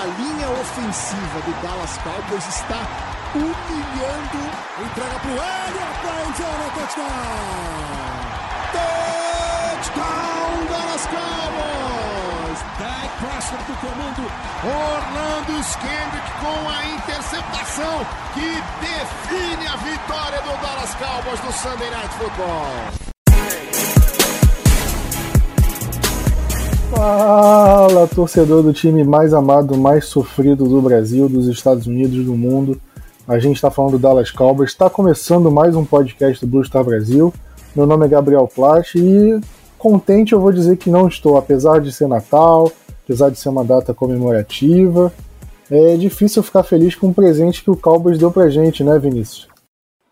A linha ofensiva do Dallas Cowboys está humilhando. Entrega para o Elliott para endzone, touchdown! Touchdown, Dallas Cowboys! Dak Prescott do comando. Orlando Skendrick com a interceptação que define a vitória do Dallas Cowboys no Sunday Night Football. Fala, torcedor do time mais amado, mais sofrido do Brasil, dos Estados Unidos, do mundo. A gente está falando do Dallas Cowboys. Está começando mais um podcast do Blue Star Brasil. Meu nome é Gabriel Plast e contente eu vou dizer que não estou, apesar de ser Natal, apesar de ser uma data comemorativa. É difícil ficar feliz com o presente que o Cowboys deu pra gente, né, Vinícius?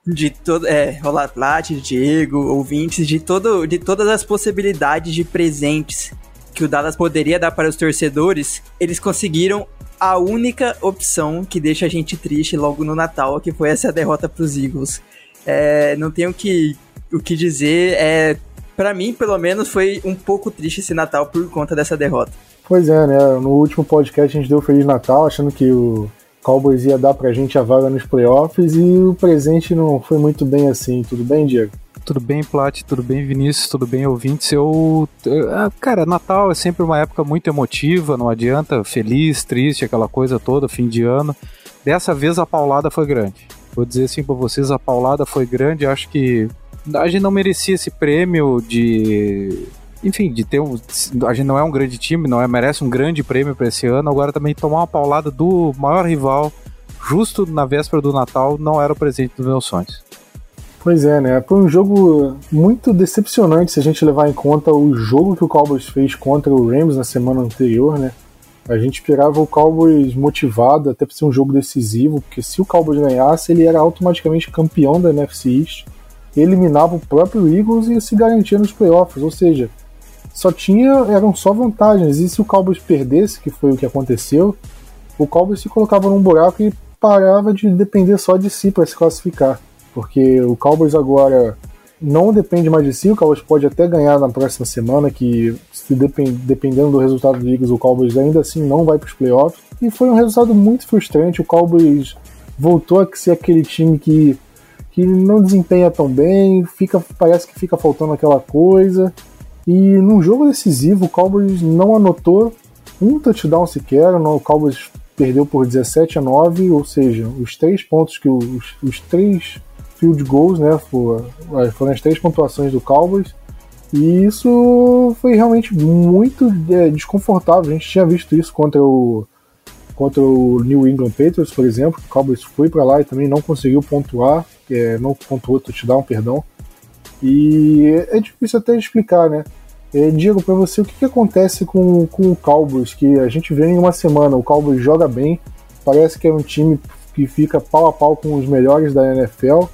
de todo, é, Olá Plat, Diego, ouvintes, de todo, de todas as possibilidades de presentes que o Dallas poderia dar para os torcedores, eles conseguiram a única opção que deixa a gente triste logo no Natal, que foi essa derrota para os Eagles. É, não tenho que, o que dizer, é, para mim, pelo menos, foi um pouco triste esse Natal por conta dessa derrota. Pois é, né? No último podcast a gente deu Feliz Natal, achando que o Cowboys ia dar pra gente a vaga nos playoffs e o presente não foi muito bem assim. Tudo bem, Diego? Tudo bem, Plat? Tudo bem, Vinícius? Tudo bem, ouvintes? Eu. Ah, cara, Natal é sempre uma época muito emotiva, não adianta, feliz, triste, aquela coisa toda, fim de ano. Dessa vez a paulada foi grande. Vou dizer assim pra vocês: a paulada foi grande. Acho que a gente não merecia esse prêmio de. Enfim, de ter um. A gente não é um grande time, não é, merece um grande prêmio para esse ano. Agora também tomar uma paulada do maior rival, justo na véspera do Natal, não era o presente dos meus sonhos. Pois é, né? Foi um jogo muito decepcionante se a gente levar em conta o jogo que o Cowboys fez contra o Rams na semana anterior, né? A gente esperava o Cowboys motivado até para ser um jogo decisivo, porque se o Cowboys ganhasse, ele era automaticamente campeão da NFC East, eliminava o próprio Eagles e se garantia nos playoffs, ou seja, só tinha eram só vantagens. E se o Cowboys perdesse, que foi o que aconteceu, o Cowboys se colocava num buraco e parava de depender só de si para se classificar porque o Cowboys agora não depende mais de si, o Cowboys pode até ganhar na próxima semana, que se depend, dependendo do resultado do Eagles, o Cowboys ainda assim não vai para os playoffs. E foi um resultado muito frustrante, o Cowboys voltou a ser aquele time que, que não desempenha tão bem, fica, parece que fica faltando aquela coisa. E num jogo decisivo, o Cowboys não anotou um touchdown sequer, o Cowboys perdeu por 17 a 9, ou seja, os três pontos que os, os três field goals, né? Foram as três pontuações do Cowboys. E isso foi realmente muito é, desconfortável. A gente tinha visto isso contra o, contra o New England Patriots, por exemplo. O Cowboys foi para lá e também não conseguiu pontuar, é, não pontuou touchdown, perdão. E é difícil até explicar, né? É, Diego, para você, o que, que acontece com, com o Cowboys? Que a gente vê em uma semana, o Cowboys joga bem, parece que é um time que fica pau a pau com os melhores da NFL,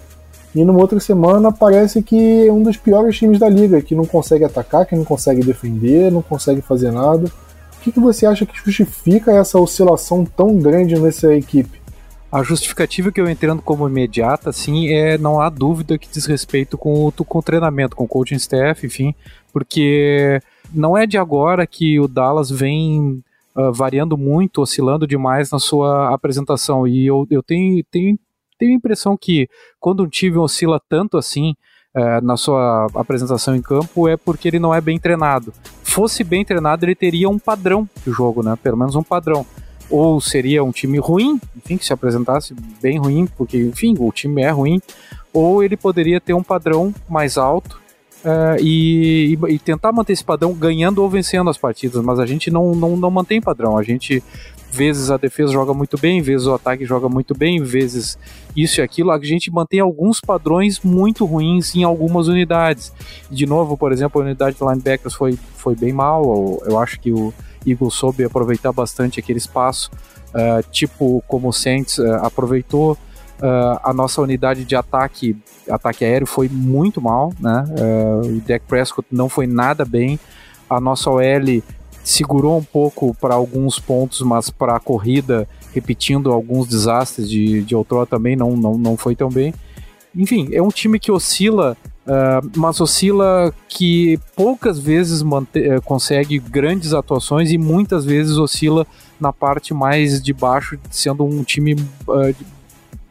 e numa outra semana parece que é um dos piores times da liga, que não consegue atacar, que não consegue defender, não consegue fazer nada. O que, que você acha que justifica essa oscilação tão grande nessa equipe? A justificativa que eu entendo como imediata, sim, é não há dúvida que diz respeito com, com o treinamento, com o coaching staff, enfim, porque não é de agora que o Dallas vem uh, variando muito, oscilando demais na sua apresentação. E eu, eu tenho, tenho tenho a impressão que quando um time oscila tanto assim é, na sua apresentação em campo é porque ele não é bem treinado. Fosse bem treinado, ele teria um padrão de jogo, né? Pelo menos um padrão. Ou seria um time ruim, enfim, que se apresentasse bem ruim, porque, enfim, o time é ruim. Ou ele poderia ter um padrão mais alto uh, e, e, tentar manter esse padrão ganhando ou vencendo as partidas, mas a gente não, não, não mantém padrão. A gente, vezes a defesa joga muito bem, vezes o ataque joga muito bem, vezes isso e aquilo. A gente mantém alguns padrões muito ruins em algumas unidades. De novo, por exemplo, a unidade de linebackers foi, foi bem mal. Eu acho que o Eagles soube aproveitar bastante aquele espaço, uh, tipo como o Saints uh, aproveitou. Uh, a nossa unidade de ataque, ataque aéreo foi muito mal, né? O Dak Prescott não foi nada bem. A nossa OL segurou um pouco para alguns pontos, mas para a corrida, repetindo alguns desastres de, de outrora também, não, não, não foi tão bem. Enfim, é um time que oscila, uh, mas oscila que poucas vezes consegue grandes atuações e muitas vezes oscila na parte mais de baixo, sendo um time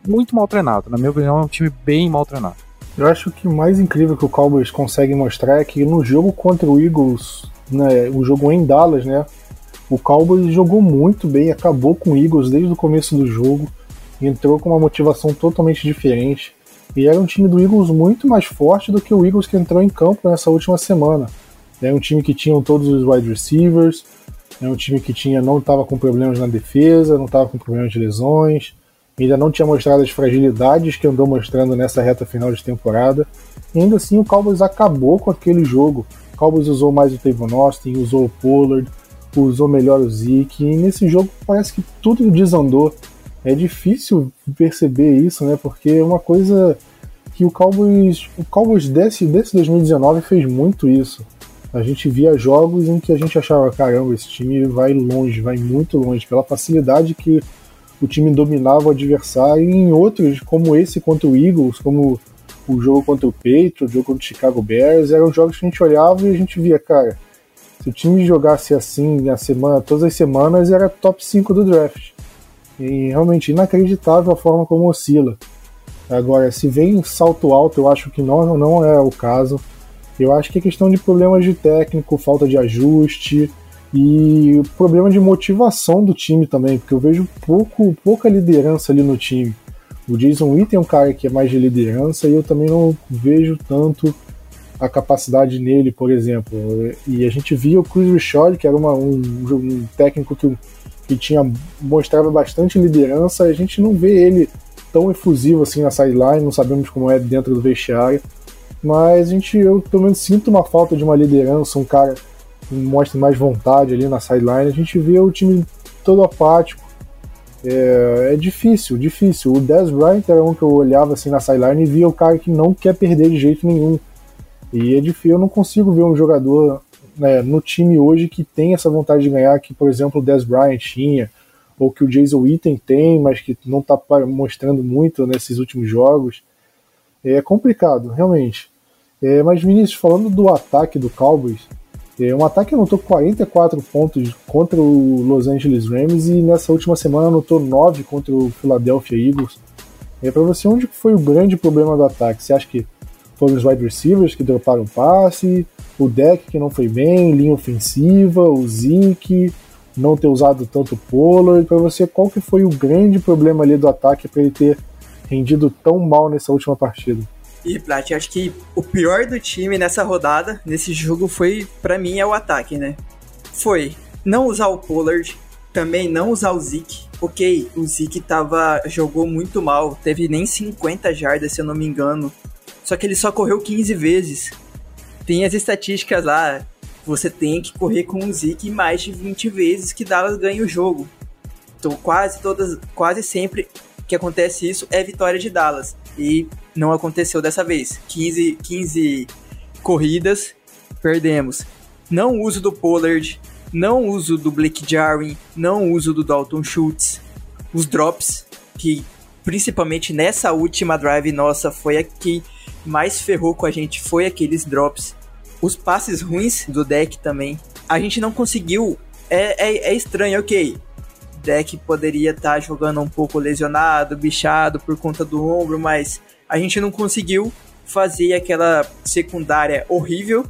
muito mal treinado. Na minha opinião, é um time bem mal treinado. Eu acho que o mais incrível que o Cowboys consegue mostrar é que no jogo contra o Eagles, né, o jogo em Dallas, né, o Cowboys jogou muito bem, acabou com o Eagles desde o começo do jogo, entrou com uma motivação totalmente diferente. E era um time do Eagles muito mais forte do que o Eagles que entrou em campo nessa última semana. É um time que tinha todos os wide receivers, é um time que tinha não estava com problemas na defesa, não estava com problemas de lesões, ainda não tinha mostrado as fragilidades que andou mostrando nessa reta final de temporada. E ainda assim o Cowboys acabou com aquele jogo. Cowboys usou mais o Tavon Austin, usou o Pollard, usou melhor o Zeke. E nesse jogo parece que tudo desandou. É difícil perceber isso, né? Porque é uma coisa que o Cowboys, o Cowboys desse, desse 2019 fez muito isso. A gente via jogos em que a gente achava, caramba, esse time vai longe, vai muito longe, pela facilidade que o time dominava o adversário, e em outros, como esse contra o Eagles, como o jogo contra o Patriots, o jogo contra o Chicago Bears, eram jogos que a gente olhava e a gente via, cara, se o time jogasse assim na semana, todas as semanas, era top 5 do draft. E realmente inacreditável a forma como oscila. Agora, se vem salto alto, eu acho que não, não é o caso. Eu acho que é questão de problemas de técnico, falta de ajuste, e problema de motivação do time também, porque eu vejo pouco, pouca liderança ali no time. O Jason Witten é um cara que é mais de liderança e eu também não vejo tanto a capacidade nele, por exemplo. E a gente via o Chris Richard, que era uma, um, um, técnico que, que tinha mostrava bastante liderança, a gente não vê ele tão efusivo assim na sideline, não sabemos como é dentro do vestiário, mas a gente, eu pelo menos sinto uma falta de uma liderança, um cara mostre mais vontade ali na sideline, a gente vê o time todo apático. É, é, difícil, difícil. O Dez Bryant era um que eu olhava assim na sideline e via o cara que não quer perder de jeito nenhum. E é difícil, eu não consigo ver um jogador né, no time hoje que tem essa vontade de ganhar, que por exemplo o Dez Bryant tinha, ou que o Jason Witten tem, mas que não está mostrando muito nesses últimos jogos. É complicado, realmente. É, mas Vinícius, falando do ataque do Cowboys, um ataque anotou 44 pontos contra o Los Angeles Rams e nessa última semana anotou 9 contra o Philadelphia Eagles. É para você onde foi o grande problema do ataque? Você acha que foram os wide receivers que droparam passe, o deck que não foi bem, linha ofensiva, o Zeke, não ter usado tanto Pollard? Para você, qual que foi o grande problema ali do ataque para ele ter rendido tão mal nessa última partida? E, Plat, acho que o pior do time nessa rodada, nesse jogo, foi, para mim, é o ataque, né? Foi não usar o Pollard, também não usar o Zeke. Ok, o Zeke tava, jogou muito mal, teve nem 50 jardas, se eu não me engano. Só que ele só correu 15 vezes. Tem as estatísticas lá, você tem que correr com o Zeke mais de 20 vezes que Dallas ganha o jogo. Então quase todas, quase sempre que acontece isso é vitória de Dallas. E não aconteceu dessa vez. 15, 15 corridas, perdemos. Não uso do Pollard, não uso do Blake Jarwin, não uso do Dalton Schultz. Os drops, que principalmente nessa última drive nossa foi a que mais ferrou com a gente, foi aqueles drops. Os passes ruins do deck também. A gente não conseguiu. É, é, é estranho, ok deck poderia estar tá jogando um pouco lesionado, bichado por conta do ombro, mas a gente não conseguiu fazer aquela secundária horrível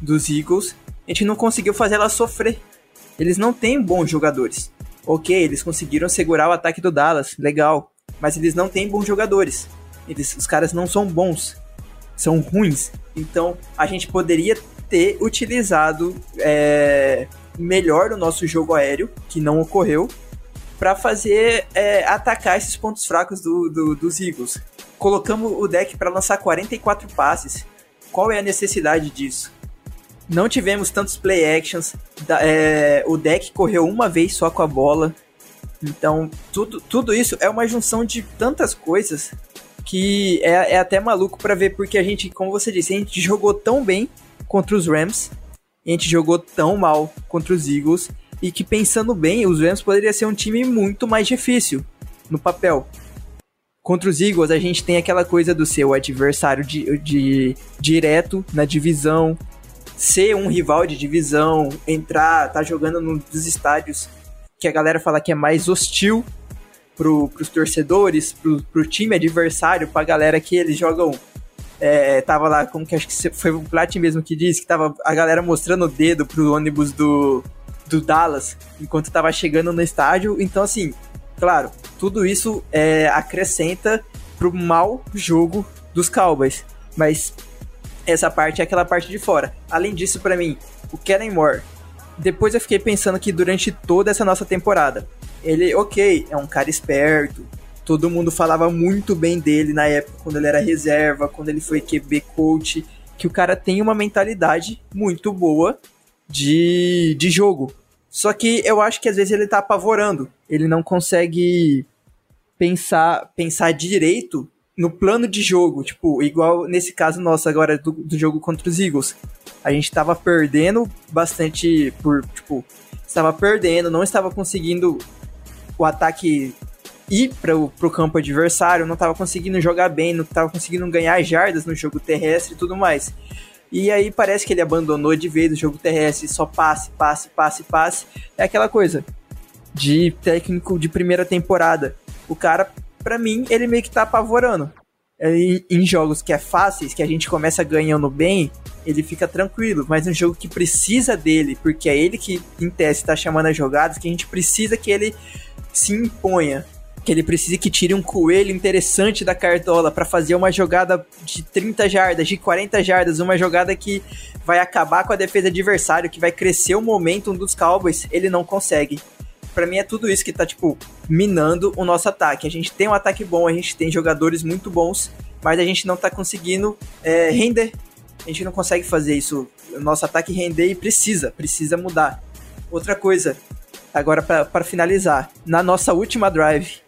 dos Eagles. A gente não conseguiu fazer ela sofrer. Eles não têm bons jogadores. Ok, eles conseguiram segurar o ataque do Dallas, legal. Mas eles não têm bons jogadores. Eles, os caras não são bons. são ruins. Então a gente poderia ter utilizado é, melhor o nosso jogo aéreo, que não ocorreu, para fazer é, atacar esses pontos fracos do, do, dos Eagles. Colocamos o deck para lançar 44 passes. Qual é a necessidade disso? Não tivemos tantos play actions. É, o deck correu uma vez só com a bola. Então, tudo, tudo isso é uma junção de tantas coisas que é, é até maluco para ver, porque a gente, como você disse, a gente jogou tão bem contra os Rams, a gente jogou tão mal contra os Eagles, e que pensando bem, os Rams poderia ser um time muito mais difícil no papel. Contra os Eagles, a gente tem aquela coisa do seu adversário de, de direto na divisão, ser um rival de divisão, entrar, tá jogando num dos estádios que a galera fala que é mais hostil pro, pros torcedores, pro, pro time adversário, pra galera que eles jogam. É, tava lá, como que acho que foi o Plat mesmo que disse, que tava a galera mostrando o dedo pro ônibus do, do Dallas enquanto tava chegando no estádio. Então, assim, claro, tudo isso é, acrescenta pro mau jogo dos Cowboys. Mas essa parte é aquela parte de fora. Além disso, para mim, o Kellen Moore depois eu fiquei pensando que durante toda essa nossa temporada, ele, ok, é um cara esperto, todo mundo falava muito bem dele na época, quando ele era reserva, quando ele foi QB coach, que o cara tem uma mentalidade muito boa de, de jogo. Só que eu acho que às vezes ele tá apavorando, ele não consegue pensar, pensar direito no plano de jogo, tipo, igual nesse caso nosso agora do, do jogo contra os Eagles. A gente estava perdendo bastante por, tipo, estava perdendo, não estava conseguindo o ataque ir para o campo adversário, não estava conseguindo jogar bem, não estava conseguindo ganhar jardas no jogo terrestre e tudo mais. E aí parece que ele abandonou de vez o jogo terrestre, só passe, passe, passe, passe. É aquela coisa de técnico de primeira temporada. O cara para mim, ele meio que tá apavorando. Em, em, jogos que é fáceis, que a gente começa ganhando bem, ele fica tranquilo. Mas um jogo que precisa dele, porque é ele que, em teste, tá chamando as jogadas, que a gente precisa que ele se imponha. Que ele precise que tire um coelho interessante da cartola para fazer uma jogada de 30 jardas, de 40 jardas, uma jogada que vai acabar com a defesa adversário, que vai crescer o momentum dos Cowboys, ele não consegue para mim é tudo isso que tá, tipo, minando o nosso ataque. A gente tem um ataque bom, a gente tem jogadores muito bons, mas a gente não tá conseguindo é, render. A gente não consegue fazer isso, o nosso ataque render e precisa, precisa mudar. Outra coisa, agora para finalizar, na nossa última drive,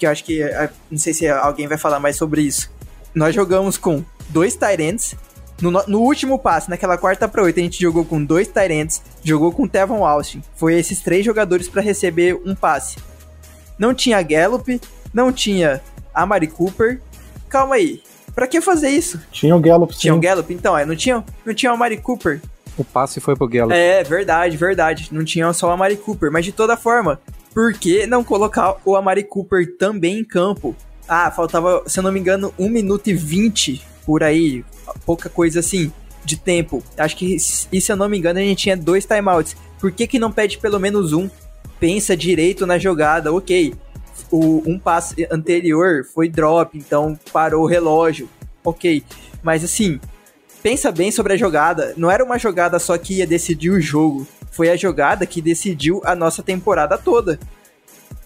que eu acho que, é, não sei se alguém vai falar mais sobre isso, nós jogamos com dois Tyrants no, no, último passe, naquela quarta para oito, a gente jogou com dois Tyrants, jogou com Tevon Austin. Foi esses três jogadores para receber um passe. Não tinha Gallup, não tinha Amari Cooper. Calma aí. Pra que fazer isso? Tinha o Gallup, sim. Tinha o Gallup, então, é, não tinha, não tinha o Amari Cooper. O passe foi pro Gallup. É, verdade, verdade. Não tinha só o Amari Cooper, mas de toda forma, por que não colocar o Amari Cooper também em campo? Ah, faltava, se eu não me engano, 1 minuto e 20 por aí, pouca coisa assim de tempo. Acho que, e se eu não me engano, a gente tinha dois timeouts. Por que, que não pede pelo menos um? Pensa direito na jogada, ok. O, um passe anterior foi drop, então parou o relógio, ok. Mas assim, pensa bem sobre a jogada. Não era uma jogada só que ia decidir o jogo. Foi a jogada que decidiu a nossa temporada toda.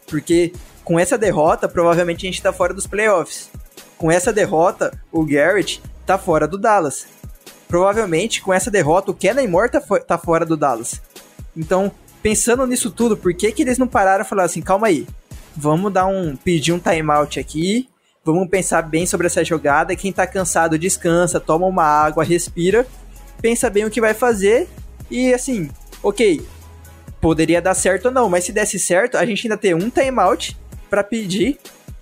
Porque com essa derrota, provavelmente a gente tá fora dos playoffs. Com essa derrota, o Garrett tá fora do Dallas. Provavelmente, com essa derrota, o Kellen Moore tá, tá fora do Dallas. Então, pensando nisso tudo, por que, que eles não pararam e falaram assim, calma aí, vamos dar um. pedir um timeout aqui, vamos pensar bem sobre essa jogada. Quem tá cansado, descansa, toma uma água, respira, pensa bem o que vai fazer. E assim, ok, poderia dar certo ou não, mas se desse certo, a gente ainda tem um timeout para pedir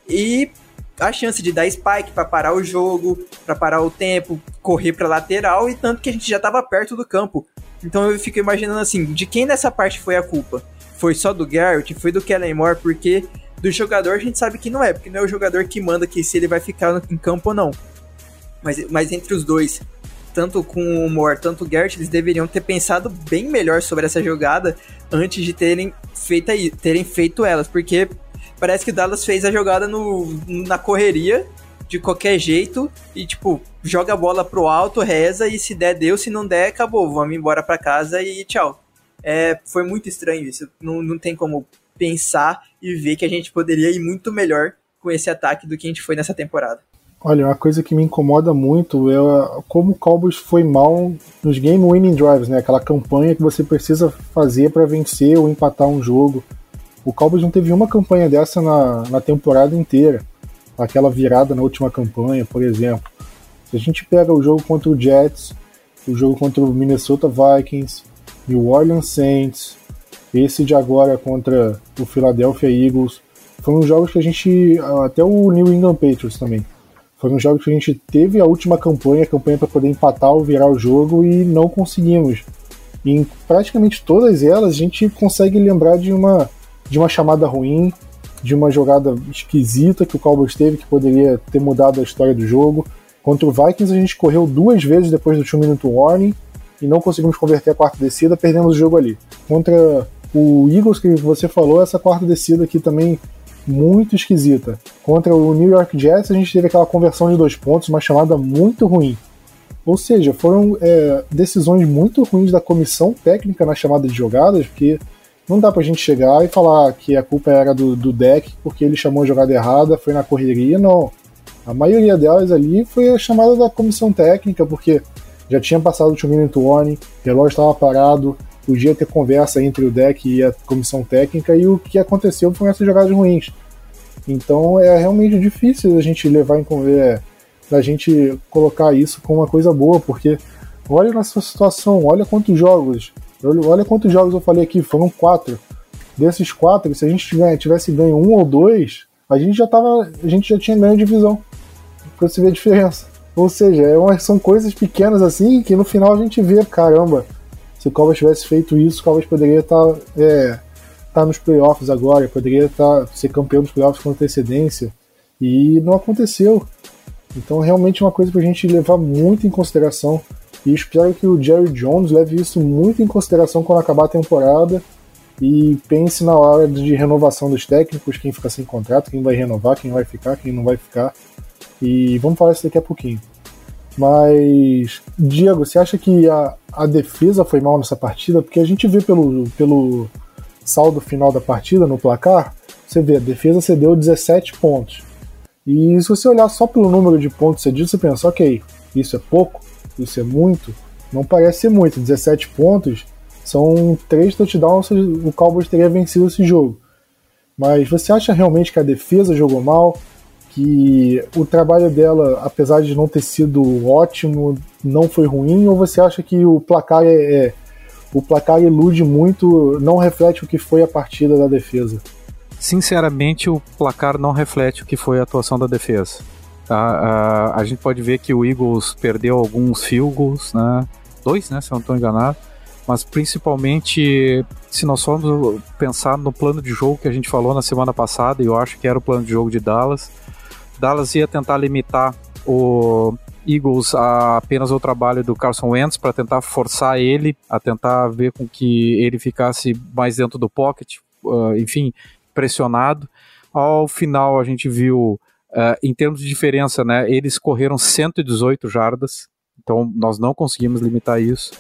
e a chance de dar spike para parar o jogo, para parar o tempo, correr para lateral e tanto que a gente já estava perto do campo. Então eu fico imaginando assim, de quem nessa parte foi a culpa? Foi só do Garrett? Foi do Kellen Moore? Porque do jogador a gente sabe que não é, porque não é o jogador que manda que se ele vai ficar em campo ou não. Mas, mas entre os dois, tanto com o Moore, tanto o Garrett, eles deveriam ter pensado bem melhor sobre essa jogada antes de terem feito, terem feito elas, porque parece que o Dallas fez a jogada no, na correria, de qualquer jeito, e tipo, joga a bola pro alto, reza e se der, deu, se não der, acabou, vamos embora para casa e tchau. É, foi muito estranho isso. Não, não tem como pensar e ver que a gente poderia ir muito melhor com esse ataque do que a gente foi nessa temporada. Olha, uma coisa que me incomoda muito é como o Cowboys foi mal nos game winning drives, né? Aquela campanha que você precisa fazer para vencer ou empatar um jogo. O Cowboys não teve uma campanha dessa na, na temporada inteira. Aquela virada na última campanha, por exemplo. Se a gente pega o jogo contra o Jets, o jogo contra o Minnesota Vikings, New Orleans Saints, esse de agora contra o Philadelphia Eagles, foram jogos que a gente. Até o New England Patriots também foram jogos que a gente teve a última campanha, a campanha para poder empatar ou virar o jogo e não conseguimos. E em praticamente todas elas a gente consegue lembrar de uma, de uma chamada ruim, de uma jogada esquisita que o Cowboys teve que poderia ter mudado a história do jogo. Contra o Vikings a gente correu duas vezes depois do 2 minute warning e não conseguimos converter a quarta descida, perdemos o jogo ali. Contra o Eagles que você falou, essa quarta descida aqui também muito esquisita. Contra o New York Jets, a gente teve aquela conversão de dois pontos, uma chamada muito ruim. Ou seja, foram é, decisões muito ruins da comissão técnica na chamada de jogadas, porque não dá pra gente chegar e falar que a culpa era do, do deck porque ele chamou a jogada errada, foi na correria, não. A maioria delas ali foi a chamada da comissão técnica, porque já tinha passado o 2 minute warning, o relógio estava parado, podia ter conversa entre o deck e a comissão técnica, e o que aconteceu foram essas jogadas ruins. Então é realmente difícil a gente levar em conversa, a gente colocar isso como uma coisa boa, porque olha nossa situação, olha quantos jogos, olha quantos jogos eu falei aqui, foram quatro. Desses quatro, se a gente tivesse ganho um ou dois, a gente já tava, a gente já tinha ganho divisão. Pra você ver a diferença. Ou seja, é são coisas pequenas assim que no final a gente vê, caramba, se o Cowboys tivesse feito isso, o Cowboys poderia estar tá, é, tá nos playoffs agora, poderia tá, ser campeão dos playoffs com antecedência. E não aconteceu. Então, realmente é uma coisa para a gente levar muito em consideração. E espero que o Jerry Jones leve isso muito em consideração quando acabar a temporada e pense na hora de renovação dos técnicos, quem fica sem contrato, quem vai renovar, quem vai ficar, quem não vai ficar. E vamos falar isso daqui a pouquinho. Mas, Diego, você acha que a, a defesa foi mal nessa partida? Porque a gente vê pelo, pelo saldo final da partida, no placar, você vê, a defesa cedeu 17 pontos. E se você olhar só pelo número de pontos cedidos, você pensa, ok, isso é pouco, isso é muito. Não parece ser muito, 17 pontos são 3 touchdowns, o Cowboys teria vencido esse jogo. Mas você acha realmente que a defesa jogou mal? Que o trabalho dela, apesar de não ter sido ótimo, não foi ruim, ou você acha que o placar é, é o placar ilude muito, não reflete o que foi a partida da defesa? Sinceramente, o placar não reflete o que foi a atuação da defesa. Tá? A, a gente pode ver que o Eagles perdeu alguns field goals, né? dois, né, se eu não estou enganado, mas principalmente se nós formos pensar no plano de jogo que a gente falou na semana passada, e eu acho que era o plano de jogo de Dallas, Dallas ia tentar limitar o Eagles a apenas o trabalho do Carson Wentz para tentar forçar ele a tentar ver com que ele ficasse mais dentro do pocket, uh, enfim, pressionado. Ao final a gente viu, uh, em termos de diferença, né, eles correram 118 jardas, então nós não conseguimos limitar isso.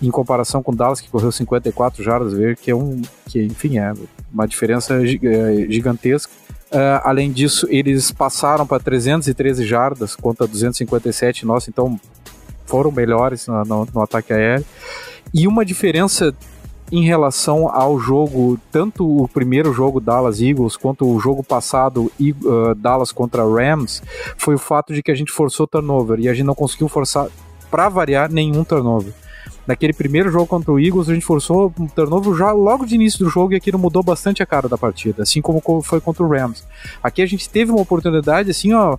Em comparação com Dallas que correu 54 jardas, ver que é um, que enfim é uma diferença eh, gigantesca. Uh, além disso, eles passaram para 313 jardas contra 257 nossa, então foram melhores no, no, no, ataque aéreo. E uma diferença em relação ao jogo, tanto o primeiro jogo Dallas Eagles quanto o jogo passado uh, Dallas contra Rams, foi o fato de que a gente forçou turnover. E a gente não conseguiu forçar, para variar, nenhum turnover naquele primeiro jogo contra o Eagles, a gente forçou um turnover já logo de início do jogo e aquilo mudou bastante a cara da partida, assim como foi contra o Rams. Aqui a gente teve uma oportunidade, assim, ó,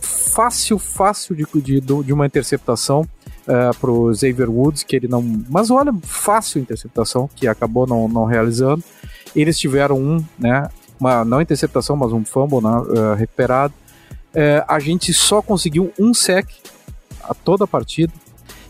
fácil, fácil de, de, de uma interceptação uh, pro Xavier Woods, que ele não. Mas olha, fácil interceptação, que acabou não, não realizando. Eles tiveram um, né? Uma, não interceptação, mas um fumble né, uh, recuperado. Uh, a gente só conseguiu um sec a toda a partida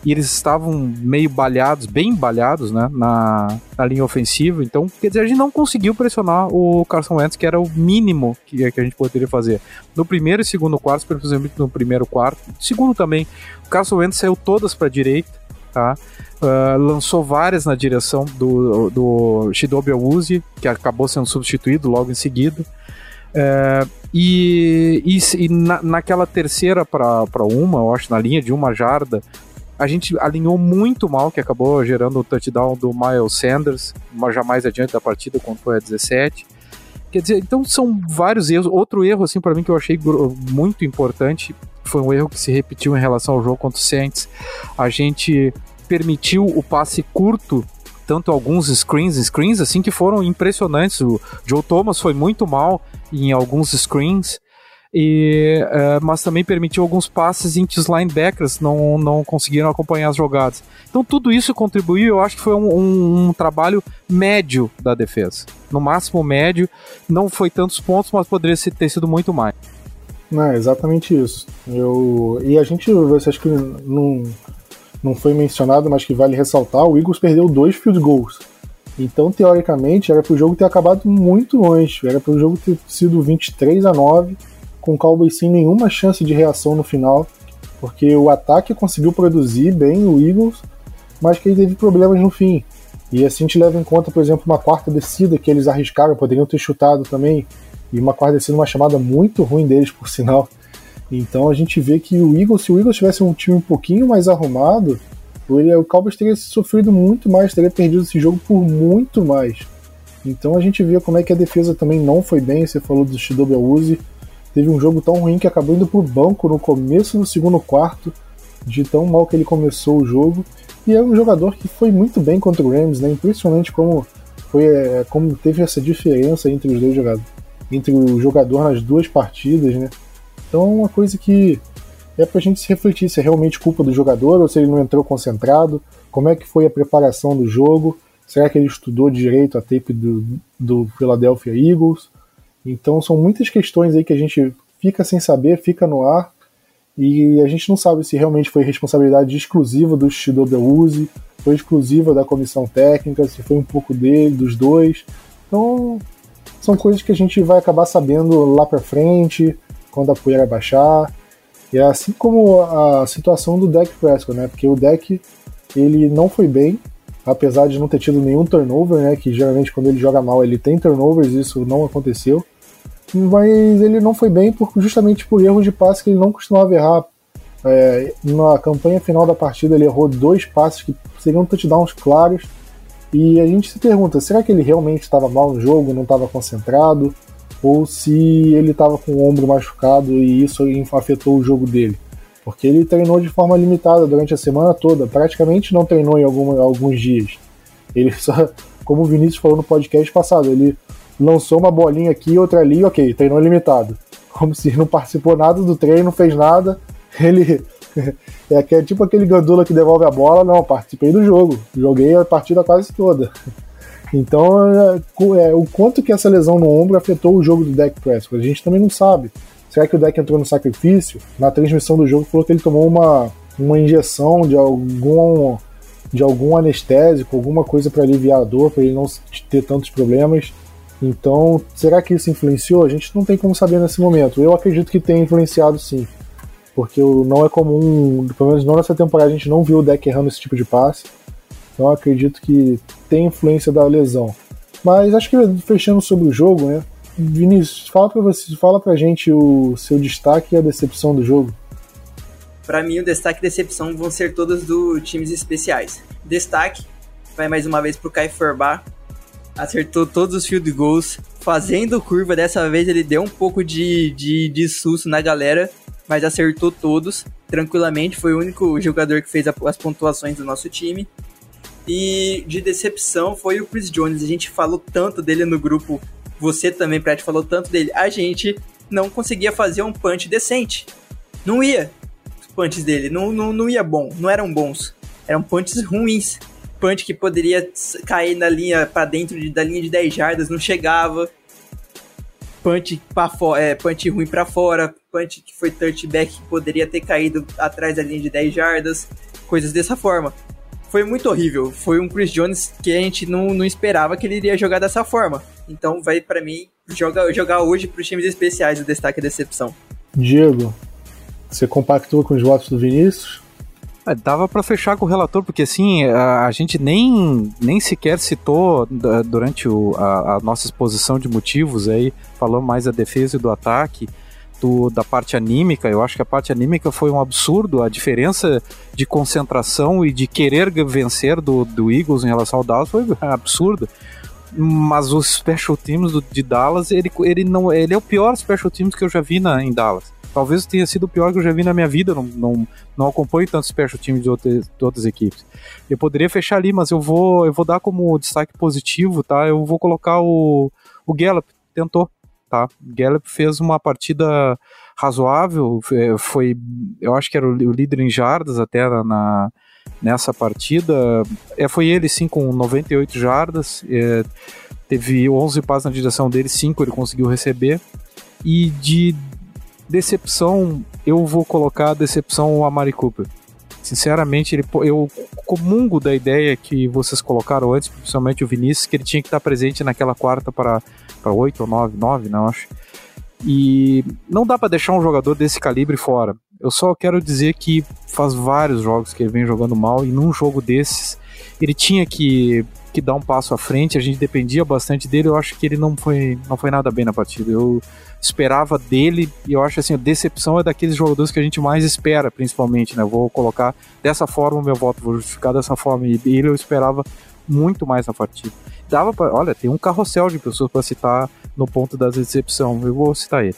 e eles estavam meio balhados, bem balhados, né, na, na linha ofensiva. Então, quer dizer, a gente não conseguiu pressionar o Carson Wentz, que era o mínimo que, que a gente poderia fazer. No primeiro e segundo quarto, principalmente no primeiro quarto, segundo também, o Carson Wentz saiu todas para a direita, tá? Uh, lançou várias na direção do, do Shidobi Awuzi, que acabou sendo substituído logo em seguida. Uh, e, e, e na, naquela terceira para uma, eu acho, na linha de uma jarda, a gente alinhou muito mal, que acabou gerando o touchdown do Miles Sanders, mas já mais adiante da partida, quando foi a 17. Quer dizer, então são vários erros. Outro erro, assim, para mim, que eu achei muito importante, foi um erro que se repetiu em relação ao jogo contra o Saints. A gente permitiu o passe curto tanto alguns screens, screens assim que foram impressionantes. O Joe Thomas foi muito mal em alguns screens. E, uh, mas também permitiu alguns passes em que os linebackers não, não conseguiram acompanhar as jogadas. Então tudo isso contribuiu, eu acho que foi um, um, um, trabalho médio da defesa. No máximo médio, não foi tantos pontos, mas poderia ter sido muito mais. Não, é exatamente isso. Eu, e a gente, você acha que não, não foi mencionado, mas que vale ressaltar, o Eagles perdeu dois field goals. Então, teoricamente, era para o jogo ter acabado muito longe. Era para o jogo ter sido 23 a 9, com o Cowboys sem nenhuma chance de reação no final, porque o ataque conseguiu produzir bem o Eagles, mas que ele teve problemas no fim. E assim a gente leva em conta, por exemplo, uma quarta descida que eles arriscaram, poderiam ter chutado também, e uma quarta descida, uma chamada muito ruim deles, por sinal. Então a gente vê que o Eagles, se o Eagles tivesse um time um pouquinho mais arrumado, o Cowboys teria sofrido muito mais, teria perdido esse jogo por muito mais. Então a gente vê como é que a defesa também não foi bem. Você falou do Shidobi Awuzi, teve um jogo tão ruim que acabou indo pro banco no começo do segundo quarto, de tão mal que ele começou o jogo. E é um jogador que foi muito bem contra o Rams, né? Impressionante como foi, é, como teve essa diferença entre os dois jogadores, entre o jogador nas duas partidas, né? Então é uma coisa que é pra gente se refletir se é realmente culpa do jogador ou se ele não entrou concentrado, como é que foi a preparação do jogo, será que ele estudou direito a tape do, do Philadelphia Eagles? Então são muitas questões aí que a gente fica sem saber, fica no ar, e a gente não sabe se realmente foi responsabilidade exclusiva do Shido Uzi, foi exclusiva da comissão técnica, se foi um pouco dele, dos dois. Então são coisas que a gente vai acabar sabendo lá para frente, quando a poeira baixar. E é assim como a situação do deck Prescott, né? Porque o deck ele não foi bem, apesar de não ter tido nenhum turnover, né? Que geralmente quando ele joga mal ele tem turnovers, isso não aconteceu. Mas ele não foi bem por, justamente por erros de passe que ele não costumava errar. É, na campanha final da partida ele errou dois passes que seriam touchdowns claros. E a gente se pergunta, será que ele realmente estava mal no jogo, não estava concentrado? ou se ele estava com o ombro machucado e isso afetou o jogo dele. Porque ele treinou de forma limitada durante a semana toda, praticamente não treinou em algum, alguns dias. Ele só, como o Vinícius falou no podcast passado, ele lançou uma bolinha aqui, outra ali, ok, treinou limitado. Como se não participou nada do treino, não fez nada. Ele é, é tipo aquele gandula que devolve a bola, não, participei do jogo, joguei a partida quase toda. Então, é, é, o quanto que essa lesão no ombro afetou o jogo do Dak Prescott, a gente também não sabe. Será que o Dak entrou no sacrifício? Na transmissão do jogo falou que ele tomou uma, uma injeção de algum, de algum anestésico, alguma coisa para aliviar a dor, para ele não ter tantos problemas. Então, será que isso influenciou? A gente não tem como saber nesse momento. Eu acredito que tenha influenciado sim. Porque não é comum, pelo menos não nessa temporada, a gente não viu o deck errando esse tipo de passe. Então acredito que tem influência da lesão. Mas acho que fechando sobre o jogo, né? Vinícius, fala para você, fala pra gente o seu destaque e a decepção do jogo. Para mim, o destaque e decepção vão ser todos do times especiais. Destaque vai mais uma vez pro Kai Forbar. Acertou todos os field goals, fazendo curva. Dessa vez ele deu um pouco de, de, de susto na galera, mas acertou todos tranquilamente. Foi o único jogador que fez as pontuações do nosso time. E de decepção foi o Chris Jones. A gente falou tanto dele no grupo. Você também, Pratt, falou tanto dele. A gente não conseguia fazer um punch decente. Não ia. Os punches dele não, não, não ia bom. Não eram bons. Eram punches ruins. Punch que poderia cair na linha para dentro de, da linha de 10 jardas, não chegava. Punch, pra é, punch ruim para fora. Punch que foi touchback que poderia ter caído atrás da linha de 10 jardas. coisas dessa forma. Foi muito horrível. Foi um Chris Jones que a gente não, não esperava que ele iria jogar dessa forma. Então vai para mim jogar, jogar hoje para os times especiais o destaque e decepção. Diego, você compactua com os votos do Vinícius? É, dava para fechar com o relator, porque assim, a, a, gente nem, nem sequer citou durante o, a, a, nossa exposição de motivos aí, falou mais da defesa e do ataque, do, da parte anímica. Eu acho que a parte anímica foi um absurdo, a diferença de concentração e de querer vencer do, do Eagles em relação ao Dallas foi absurda. Mas os special teams do, de Dallas, ele, ele, não, ele é o pior special teams que eu já vi na, em Dallas talvez tenha sido o pior que eu já vi na minha vida. Não, não, não acompanho tanto special teams de outras, de outras equipes. Eu poderia fechar ali, mas eu vou, eu vou dar como destaque positivo, tá? Eu vou colocar o, o Gallup, tentou, tá? Gallup fez uma partida razoável, foi, eu acho que era o, líder em jardas até na, nessa partida. É, foi ele sim com 98 jardas, é, teve 11 passos na direção dele, 5 ele conseguiu receber. E de Decepção, eu vou colocar decepção a Mari Cooper. Sinceramente, ele, eu comungo da ideia que vocês colocaram antes, principalmente o Vinícius, que ele tinha que estar presente naquela quarta para, 8 ou 9, 9, não acho. E não dá para deixar um jogador desse calibre fora. Eu só quero dizer que faz vários jogos que ele vem jogando mal e num jogo desses ele tinha que, que dar um passo à frente. A gente dependia bastante dele. Eu acho que ele não foi, não foi nada bem na partida. Eu esperava dele, e eu acho assim, a decepção é daqueles jogadores que a gente mais espera, principalmente, né? Eu vou colocar dessa forma o meu voto, vou justificar dessa forma, e ele eu esperava muito mais na partida. Dava para, olha, tem um carrossel de pessoas para citar no ponto da decepção, eu vou citar ele.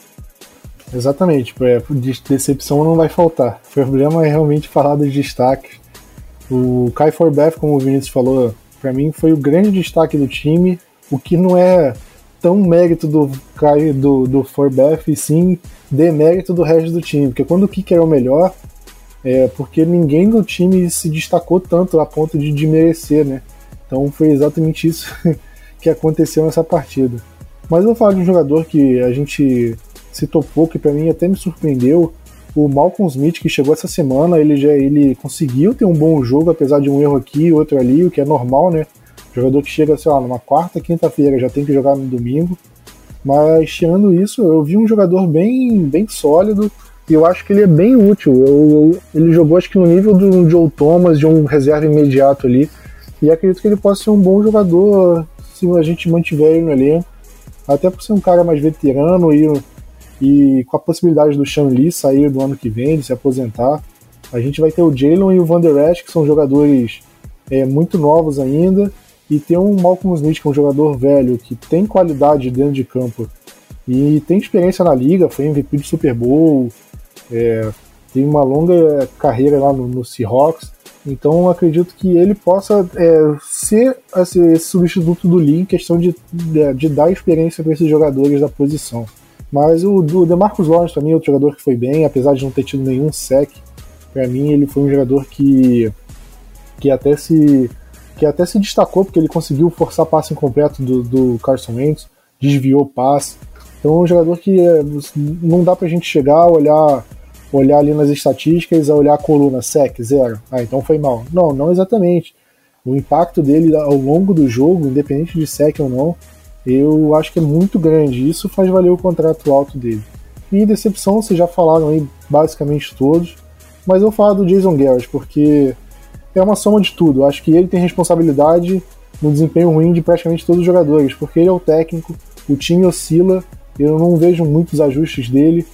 Exatamente, é, de decepção não vai faltar. O problema é realmente falar dos destaques. O Kai Forbeth, como o Vinícius falou, para mim foi o grande destaque do time, o que não é tão mérito do Caio do, do Forbeth e sim demérito do resto do time. Porque quando o Kicker é o melhor, é porque ninguém no time se destacou tanto a ponto de, de merecer, né? Então foi exatamente isso que aconteceu nessa partida. Mas eu vou falar de um jogador que a gente citou pouco e para mim até me surpreendeu. O Malcolm Smith, que chegou essa semana, ele já ele conseguiu ter um bom jogo, apesar de um erro aqui e outro ali, o que é normal, né? Jogador que chega, sei lá, numa quarta, quinta-feira, já tem que jogar no domingo. Mas tirando isso, eu vi um jogador bem, bem sólido e eu acho que ele é bem útil. Eu, eu, ele jogou acho que no nível do Joe Thomas, de um reserva imediato ali. E acredito que ele possa ser um bom jogador se a gente mantiver ele no elenco. Até por ser um cara mais veterano e, e com a possibilidade do Sean Lee sair do ano que vem, de se aposentar. A gente vai ter o Jalen e o Van Der Esch, que são jogadores é, muito novos ainda e tem um Malcolm Smith, que é um jogador velho, que tem qualidade dentro de campo e tem experiência na liga, foi MVP de Super Bowl, é, tem uma longa carreira lá no, no Seahawks. Então acredito que ele possa é, ser esse, esse, substituto do Lee em questão de, de, de dar experiência para esses jogadores da posição. Mas o do DeMarcus Lawrence também é outro jogador que foi bem, apesar de não ter tido nenhum sec. Para mim ele foi um jogador que que até se que até se destacou porque ele conseguiu forçar passe incompleto do, do Carson Wentz, desviou passe. Então é um jogador que é, não dá pra gente chegar, olhar, olhar ali nas estatísticas, olhar a coluna sec, zero. Ah, então foi mal. Não, não exatamente. O impacto dele ao longo do jogo, independente de sec ou não, eu acho que é muito grande. Isso faz valer o contrato alto dele. E decepção, vocês já falaram aí basicamente todos. Mas eu vou falar do Jason Garrett, porque é uma soma de tudo. Acho que ele tem responsabilidade no desempenho ruim de praticamente todos os jogadores, porque ele é o técnico, o time oscila, eu não vejo muitos ajustes dele.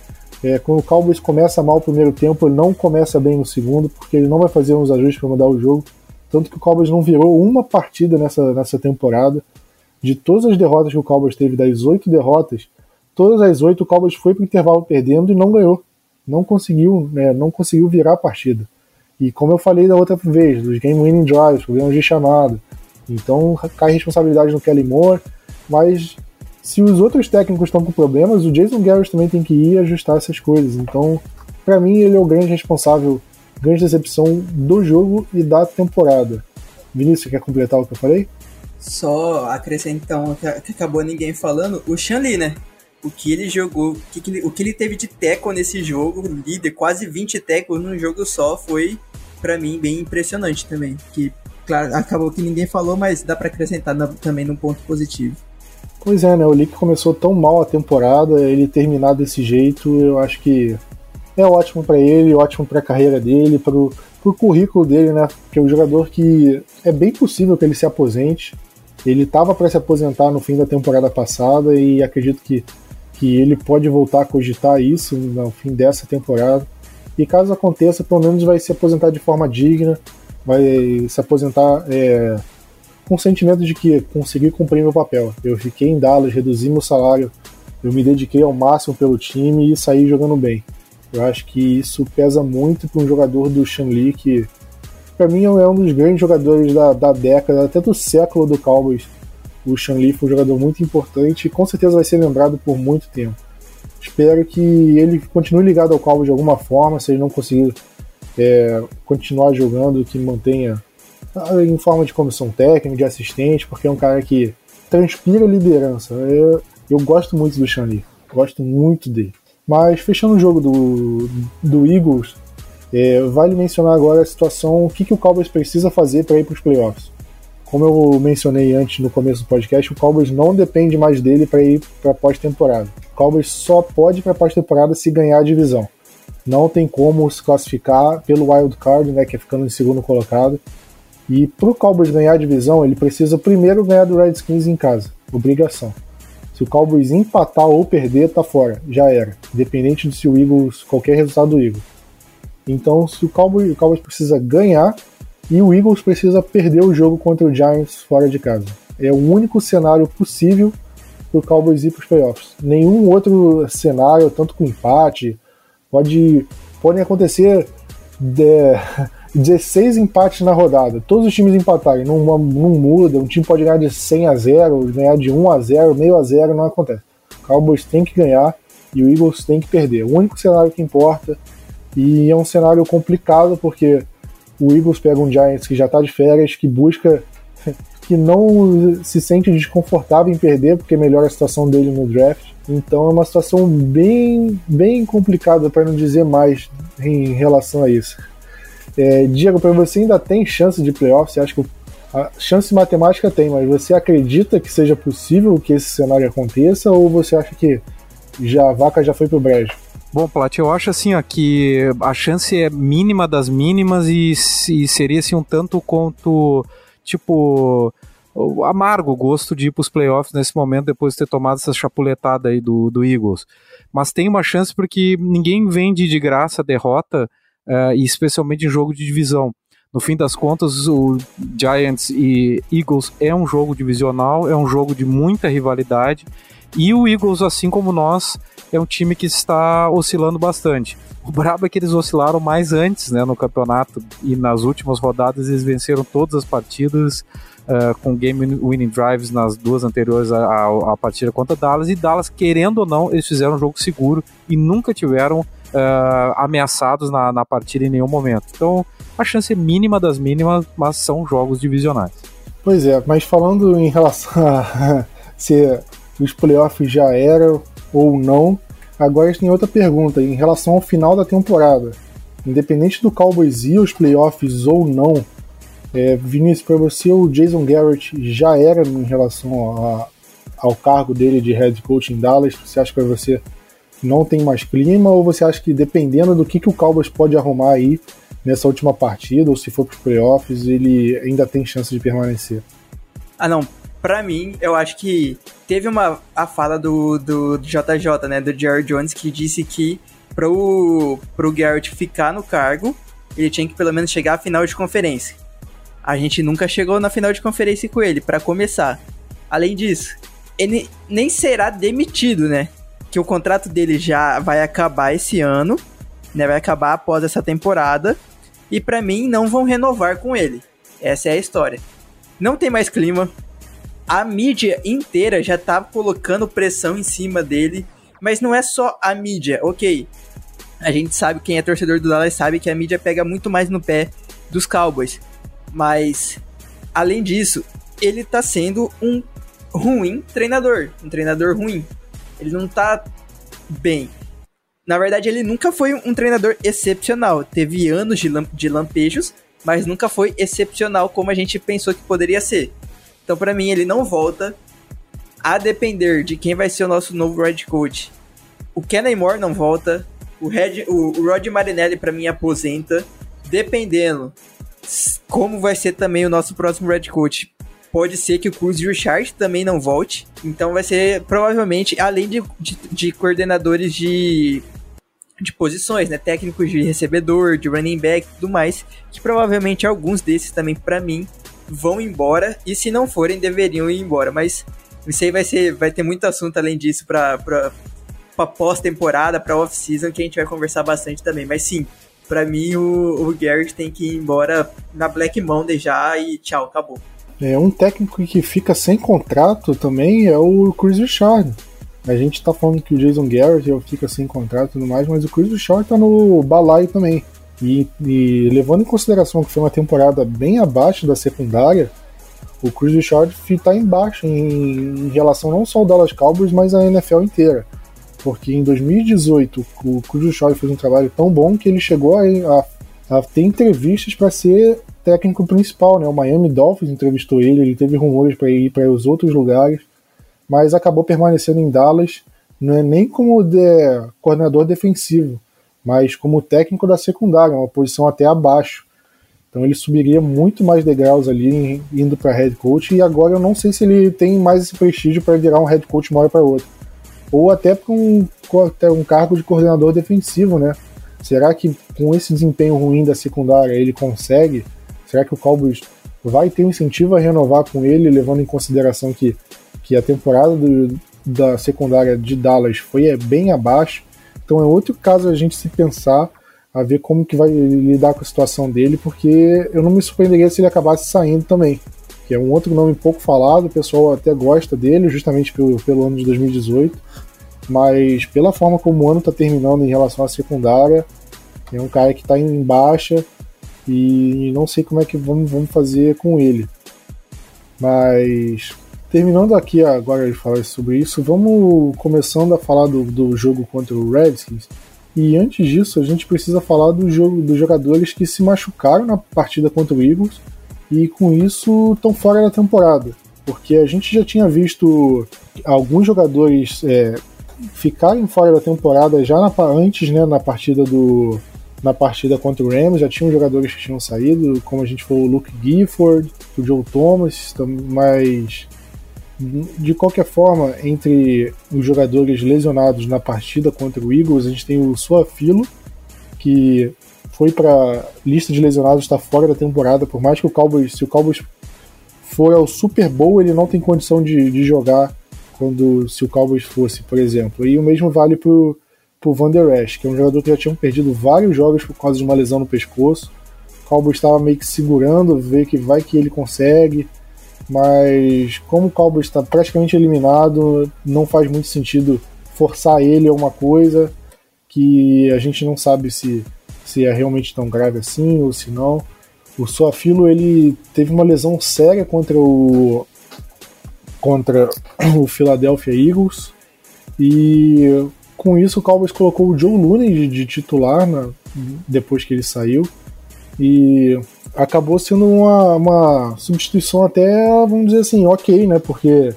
É, quando o Cowboys começa mal o primeiro tempo, ele não começa bem no segundo, porque ele não vai fazer uns ajustes para mudar o jogo. Tanto que o Cowboys não virou uma partida nessa, nessa temporada. De todas as derrotas que o Cowboys teve, das oito derrotas, todas as oito o Cowboys foi para o intervalo perdendo e não ganhou. Não conseguiu, né, não conseguiu virar a partida. E como eu falei da outra vez, dos game winning drives, problemas de chamada. Então cai responsabilidade no Kelly Moore, mas se os outros técnicos estão com problemas, o Jason Garrett também tem que ir ajustar essas coisas. Então, para mim, ele é o grande responsável, grande decepção do jogo e da temporada. Vinícius, quer completar o que eu falei? Só acrescentar então, que acabou ninguém falando, o Shanli, né? O que ele jogou, o que, ele, o que ele teve de teco nesse jogo, líder, quase 20 tecos num jogo só, foi para mim bem impressionante também, que claro, acabou que ninguém falou, mas dá para acrescentar na, também num ponto positivo. Pois é, né? O Leak começou tão mal a temporada, ele terminar desse jeito, eu acho que é ótimo para ele, ótimo para a carreira dele, pro, pro currículo dele, né? Que é um jogador que é bem possível que ele se aposente. Ele estava para se aposentar no fim da temporada passada e acredito que, que ele pode voltar a cogitar isso no fim dessa temporada. E caso aconteça, pelo menos vai se aposentar de forma digna, vai se aposentar é, com o sentimento de que consegui cumprir meu papel. Eu fiquei em Dallas, reduzi meu salário, eu me dediquei ao máximo pelo time e saí jogando bem. Eu acho que isso pesa muito para um jogador do Shanli que, para mim, é um dos grandes jogadores da, da década, até do século do Cowboys. O Shanli foi um jogador muito importante e com certeza vai ser lembrado por muito tempo. Espero que ele continue ligado ao Cowboys de alguma forma, se ele não conseguir é, continuar jogando, que mantenha ah, em forma de comissão técnica, de assistente, porque é um cara que transpira liderança. Eu, eu gosto muito do Shanli, gosto muito dele. Mas fechando o jogo do, do Eagles, é, vale mencionar agora a situação, o que, que o Cowboys precisa fazer para ir para os playoffs. Como eu mencionei antes no começo do podcast, o Cowboys não depende mais dele para ir para pós-temporada. O Cowboys só pode ir para pós-temporada se ganhar a divisão. Não tem como se classificar pelo wild card, né, que é ficando em segundo colocado. E para o Cowboys ganhar a divisão, ele precisa primeiro ganhar do Redskins em casa, obrigação. Se o Cowboys empatar ou perder, tá fora, já era. Independente de se o Eagles, qualquer resultado do Eagles. Então, se o Cowboys, o Cowboys precisa ganhar e o Eagles precisa perder o jogo contra o Giants fora de casa. É o único cenário possível para o Cowboys ir para os playoffs. Nenhum outro cenário, tanto com empate, pode podem acontecer de, 16 empates na rodada. Todos os times empatarem, não, não muda. Um time pode ganhar de 100 a 0, ganhar de 1 a 0, meio a 0, não acontece. O Cowboys tem que ganhar e o Eagles tem que perder. O único cenário que importa. E é um cenário complicado porque o Eagles pega um Giants que já está de férias, que busca, que não se sente desconfortável em perder porque melhora a situação dele no draft. Então é uma situação bem, bem complicada, para não dizer mais, em relação a isso. É, Diego, para você ainda tem chance de playoff? Você acha que a chance matemática tem, mas você acredita que seja possível que esse cenário aconteça ou você acha que já a vaca já foi pro brejo? Bom, Plat, eu acho assim ó, que a chance é mínima das mínimas e, e seria assim um tanto quanto tipo amargo o gosto de ir para os playoffs nesse momento depois de ter tomado essa chapuletada aí do, do Eagles. Mas tem uma chance porque ninguém vende de graça a derrota uh, especialmente em jogo de divisão. No fim das contas, o Giants e Eagles é um jogo divisional, é um jogo de muita rivalidade, e o Eagles, assim como nós, é um time que está oscilando bastante. O brabo é que eles oscilaram mais antes né, no campeonato e nas últimas rodadas eles venceram todas as partidas uh, com game winning drives nas duas anteriores à, partida contra Dallas. E Dallas, querendo ou não, eles fizeram um jogo seguro e nunca tiveram uh, ameaçados na, na partida em nenhum momento. Então, a chance é mínima das mínimas, mas são jogos divisionais. Pois é, mas falando em relação a se os playoffs já eram ou não, agora tem outra pergunta em relação ao final da temporada. Independente do Cowboys ir aos playoffs ou não, é, Vinícius, para você o Jason Garrett já era em relação a, ao cargo dele de head coach em Dallas? Você acha que para você não tem mais clima? Ou você acha que dependendo do que, que o Cowboys pode arrumar aí nessa última partida, ou se for para os playoffs, ele ainda tem chance de permanecer? Ah, não. Pra mim, eu acho que teve uma a fala do, do, do JJ, né, do Jerry Jones, que disse que pro, pro Garrett ficar no cargo, ele tinha que pelo menos chegar à final de conferência. A gente nunca chegou na final de conferência com ele, para começar. Além disso, ele nem será demitido, né? que o contrato dele já vai acabar esse ano, né? Vai acabar após essa temporada. E para mim não vão renovar com ele. Essa é a história. Não tem mais clima. A mídia inteira já tá colocando pressão em cima dele, mas não é só a mídia, OK? A gente sabe, quem é torcedor do Dallas sabe que a mídia pega muito mais no pé dos Cowboys. Mas além disso, ele tá sendo um ruim treinador, um treinador ruim. Ele não tá bem. Na verdade, ele nunca foi um treinador excepcional. Teve anos de, de lampejos, mas nunca foi excepcional como a gente pensou que poderia ser. Então, para mim, ele não volta. A depender de quem vai ser o nosso novo Red Coach. O Kenny Moore não volta. O, Red, o, Rod Marinelli, para mim, aposenta. Dependendo como vai ser também o nosso próximo Red Coach. Pode ser que o Cruz Richard também não volte. Então vai ser provavelmente, além de, de, de coordenadores de de posições, né? Técnicos de recebedor, de running back, tudo mais, que provavelmente alguns desses também para mim vão embora e se não forem deveriam ir embora, mas isso aí vai ser vai ter muito assunto além disso para para pós-temporada, para off-season que a gente vai conversar bastante também, mas sim, para mim o, o Garrett tem que ir embora na Black Monday já e tchau, acabou. É um técnico que fica sem contrato também é o Chris Richard. A gente tá falando que o Jason Garrett fica sem contrato e tudo mais, mas o Chris Richard tá no balaio também. E, e, levando em consideração que foi uma temporada bem abaixo da secundária, o Chris Richard está embaixo em, em, relação não só ao Dallas Cowboys, mas à NFL inteira. Porque em 2018 o Chris Richard fez um trabalho tão bom que ele chegou a, a, a ter entrevistas para ser técnico principal. Né? O Miami Dolphins entrevistou ele, ele teve rumores para ir para os outros lugares mas acabou permanecendo em Dallas, não é nem como de, coordenador defensivo, mas como técnico da secundária, uma posição até abaixo. Então ele subiria muito mais degraus ali indo para head coach e agora eu não sei se ele tem mais esse prestígio para virar um head coach uma hora para outra. Ou até para um, um cargo de coordenador defensivo, né? Será que com esse desempenho ruim da secundária ele consegue? Será que o Cowboys vai ter um incentivo a renovar com ele, levando em consideração que que a temporada do, da secundária de Dallas foi é, bem abaixo. Então é outro caso a gente se pensar a ver como que vai lidar com a situação dele, porque eu não me surpreenderia se ele acabasse saindo também. Que é um outro nome pouco falado, o pessoal até gosta dele, justamente pelo, pelo ano de 2018, mas pela forma como o ano está terminando em relação à secundária, é um cara que está em baixa e não sei como é que vamos, vamos fazer com ele. Mas Terminando aqui agora de falar sobre isso, vamos começando a falar do, do jogo contra o Redskins. E antes disso, a gente precisa falar do jogo dos jogadores que se machucaram na partida contra o Eagles e com isso estão fora da temporada. Porque a gente já tinha visto alguns jogadores é, ficarem fora da temporada já na, antes, né, na partida do na partida contra o Rams, já tinham jogadores que tinham saído, como a gente falou, o Luke Gifford, o Joe Thomas, mas de qualquer forma, entre os jogadores lesionados na partida contra o Eagles, a gente tem o Suafilo, que foi para lista de lesionados, está fora da temporada, por mais que o Cowboys, se o Cowboys for ao Super Bowl, ele não tem condição de, de jogar quando se o Cowboys fosse, por exemplo. E o mesmo vale para o Van Der Esch, que é um jogador que já tinha perdido vários jogos por causa de uma lesão no pescoço. O Cowboys estava meio que segurando, ver que vai que ele consegue mas como o Cowboys está praticamente eliminado, não faz muito sentido forçar ele a uma coisa que a gente não sabe se, se é realmente tão grave assim ou se não. O Suafilo ele teve uma lesão séria contra o contra o Philadelphia Eagles e com isso o Cowboys colocou o Joe Looney de, de titular na, depois que ele saiu e acabou sendo uma, uma substituição até, vamos dizer assim, ok, né? Porque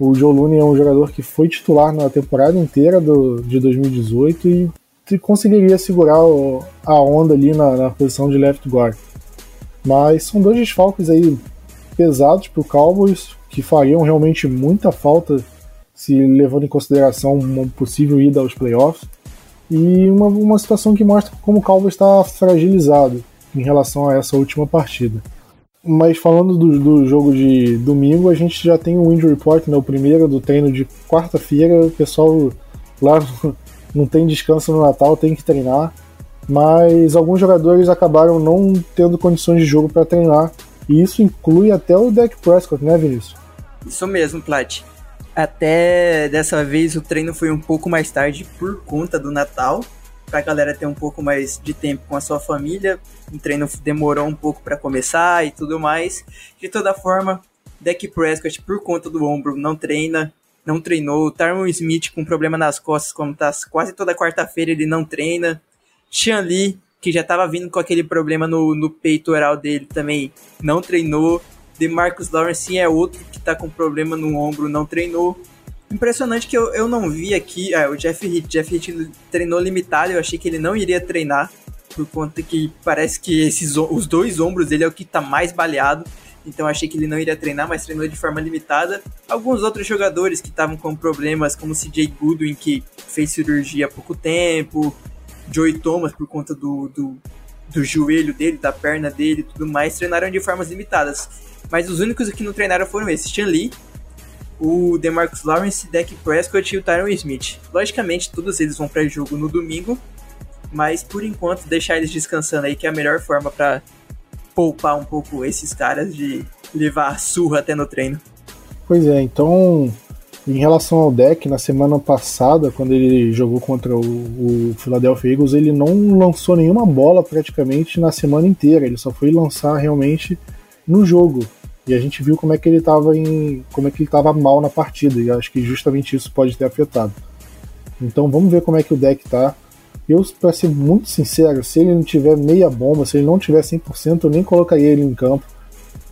o Joe Looney é um jogador que foi titular na temporada inteira do, de 2018 e conseguiria segurar o, a onda ali na, na, posição de left guard. Mas são dois desfalques aí pesados para o Cowboys que fariam realmente muita falta se levando em consideração uma possível ida aos playoffs e uma, uma situação que mostra como o Cowboys está fragilizado em relação a essa última partida. Mas falando do, do, jogo de domingo, a gente já tem o injury report, né, o primeiro do treino de quarta-feira. O pessoal lá não tem descanso no Natal, tem que treinar. Mas alguns jogadores acabaram não tendo condições de jogo para treinar. E isso inclui até o Dak Prescott, né, Vinícius? Isso mesmo, Plat. Até dessa vez o treino foi um pouco mais tarde por conta do Natal pra galera ter um pouco mais de tempo com a sua família. O treino demorou um pouco para começar e tudo mais. De toda forma, Deck Prescott, por conta do ombro, não treina. não treinou. O Tyron Smith com problema nas costas, como tá quase toda quarta-feira ele não treina. Xian Lee, que já estava vindo com aquele problema no, no peitoral dele também, não treinou. DeMarcus Lawrence é outro que está com problema no ombro, não treinou. Impressionante que eu, eu não vi aqui, ah, o Jeff Heath, Jeff treinou limitado, eu achei que ele não iria treinar, por conta que parece que esses, os dois ombros dele é o que está mais baleado então achei que ele não iria treinar, mas treinou de forma limitada. Alguns outros jogadores que estavam com problemas, como CJ Goodwin, que fez cirurgia há pouco tempo, Joey Thomas por conta do, do, do joelho dele, da perna dele e tudo mais, treinaram de formas limitadas. Mas os únicos que não treinaram foram esses, Chan Lee, o DeMarcus Lawrence, Dak Prescott e o Tyron Smith. Logicamente, todos eles vão para jogo no domingo, mas por enquanto deixar eles descansando aí que é a melhor forma para poupar um pouco esses caras de levar surra até no treino. Pois é, então em relação ao deck, na semana passada, quando ele jogou contra o, o, Philadelphia Eagles, ele não lançou nenhuma bola praticamente na semana inteira. Ele só foi lançar realmente no jogo. E a gente viu como é que ele estava em. como é que ele estava mal na partida. E acho que justamente isso pode ter afetado. Então vamos ver como é que o deck tá. Eu, para ser muito sincero, se ele não tiver meia bomba, se ele não tiver 100%, eu nem colocaria ele em campo.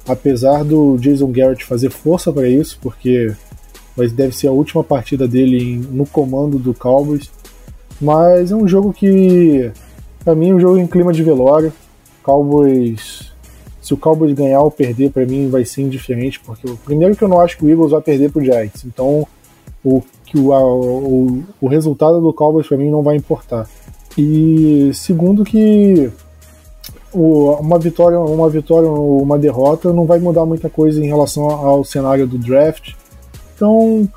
Apesar do Jason Garrett fazer força para isso, porque deve ser a última partida dele no comando do Cowboys. Mas é um jogo que, para mim, é um jogo em clima de velório. Cowboys. Se o Cowboys ganhar ou perder, para mim vai ser indiferente, porque primeiro que eu não acho que o Eagles vai perder pro Giants. Então, o, que o, o, o resultado do Cowboys para mim não vai importar. E segundo que uma vitória, uma vitória ou uma derrota não vai mudar muita coisa em relação ao cenário do draft. Então,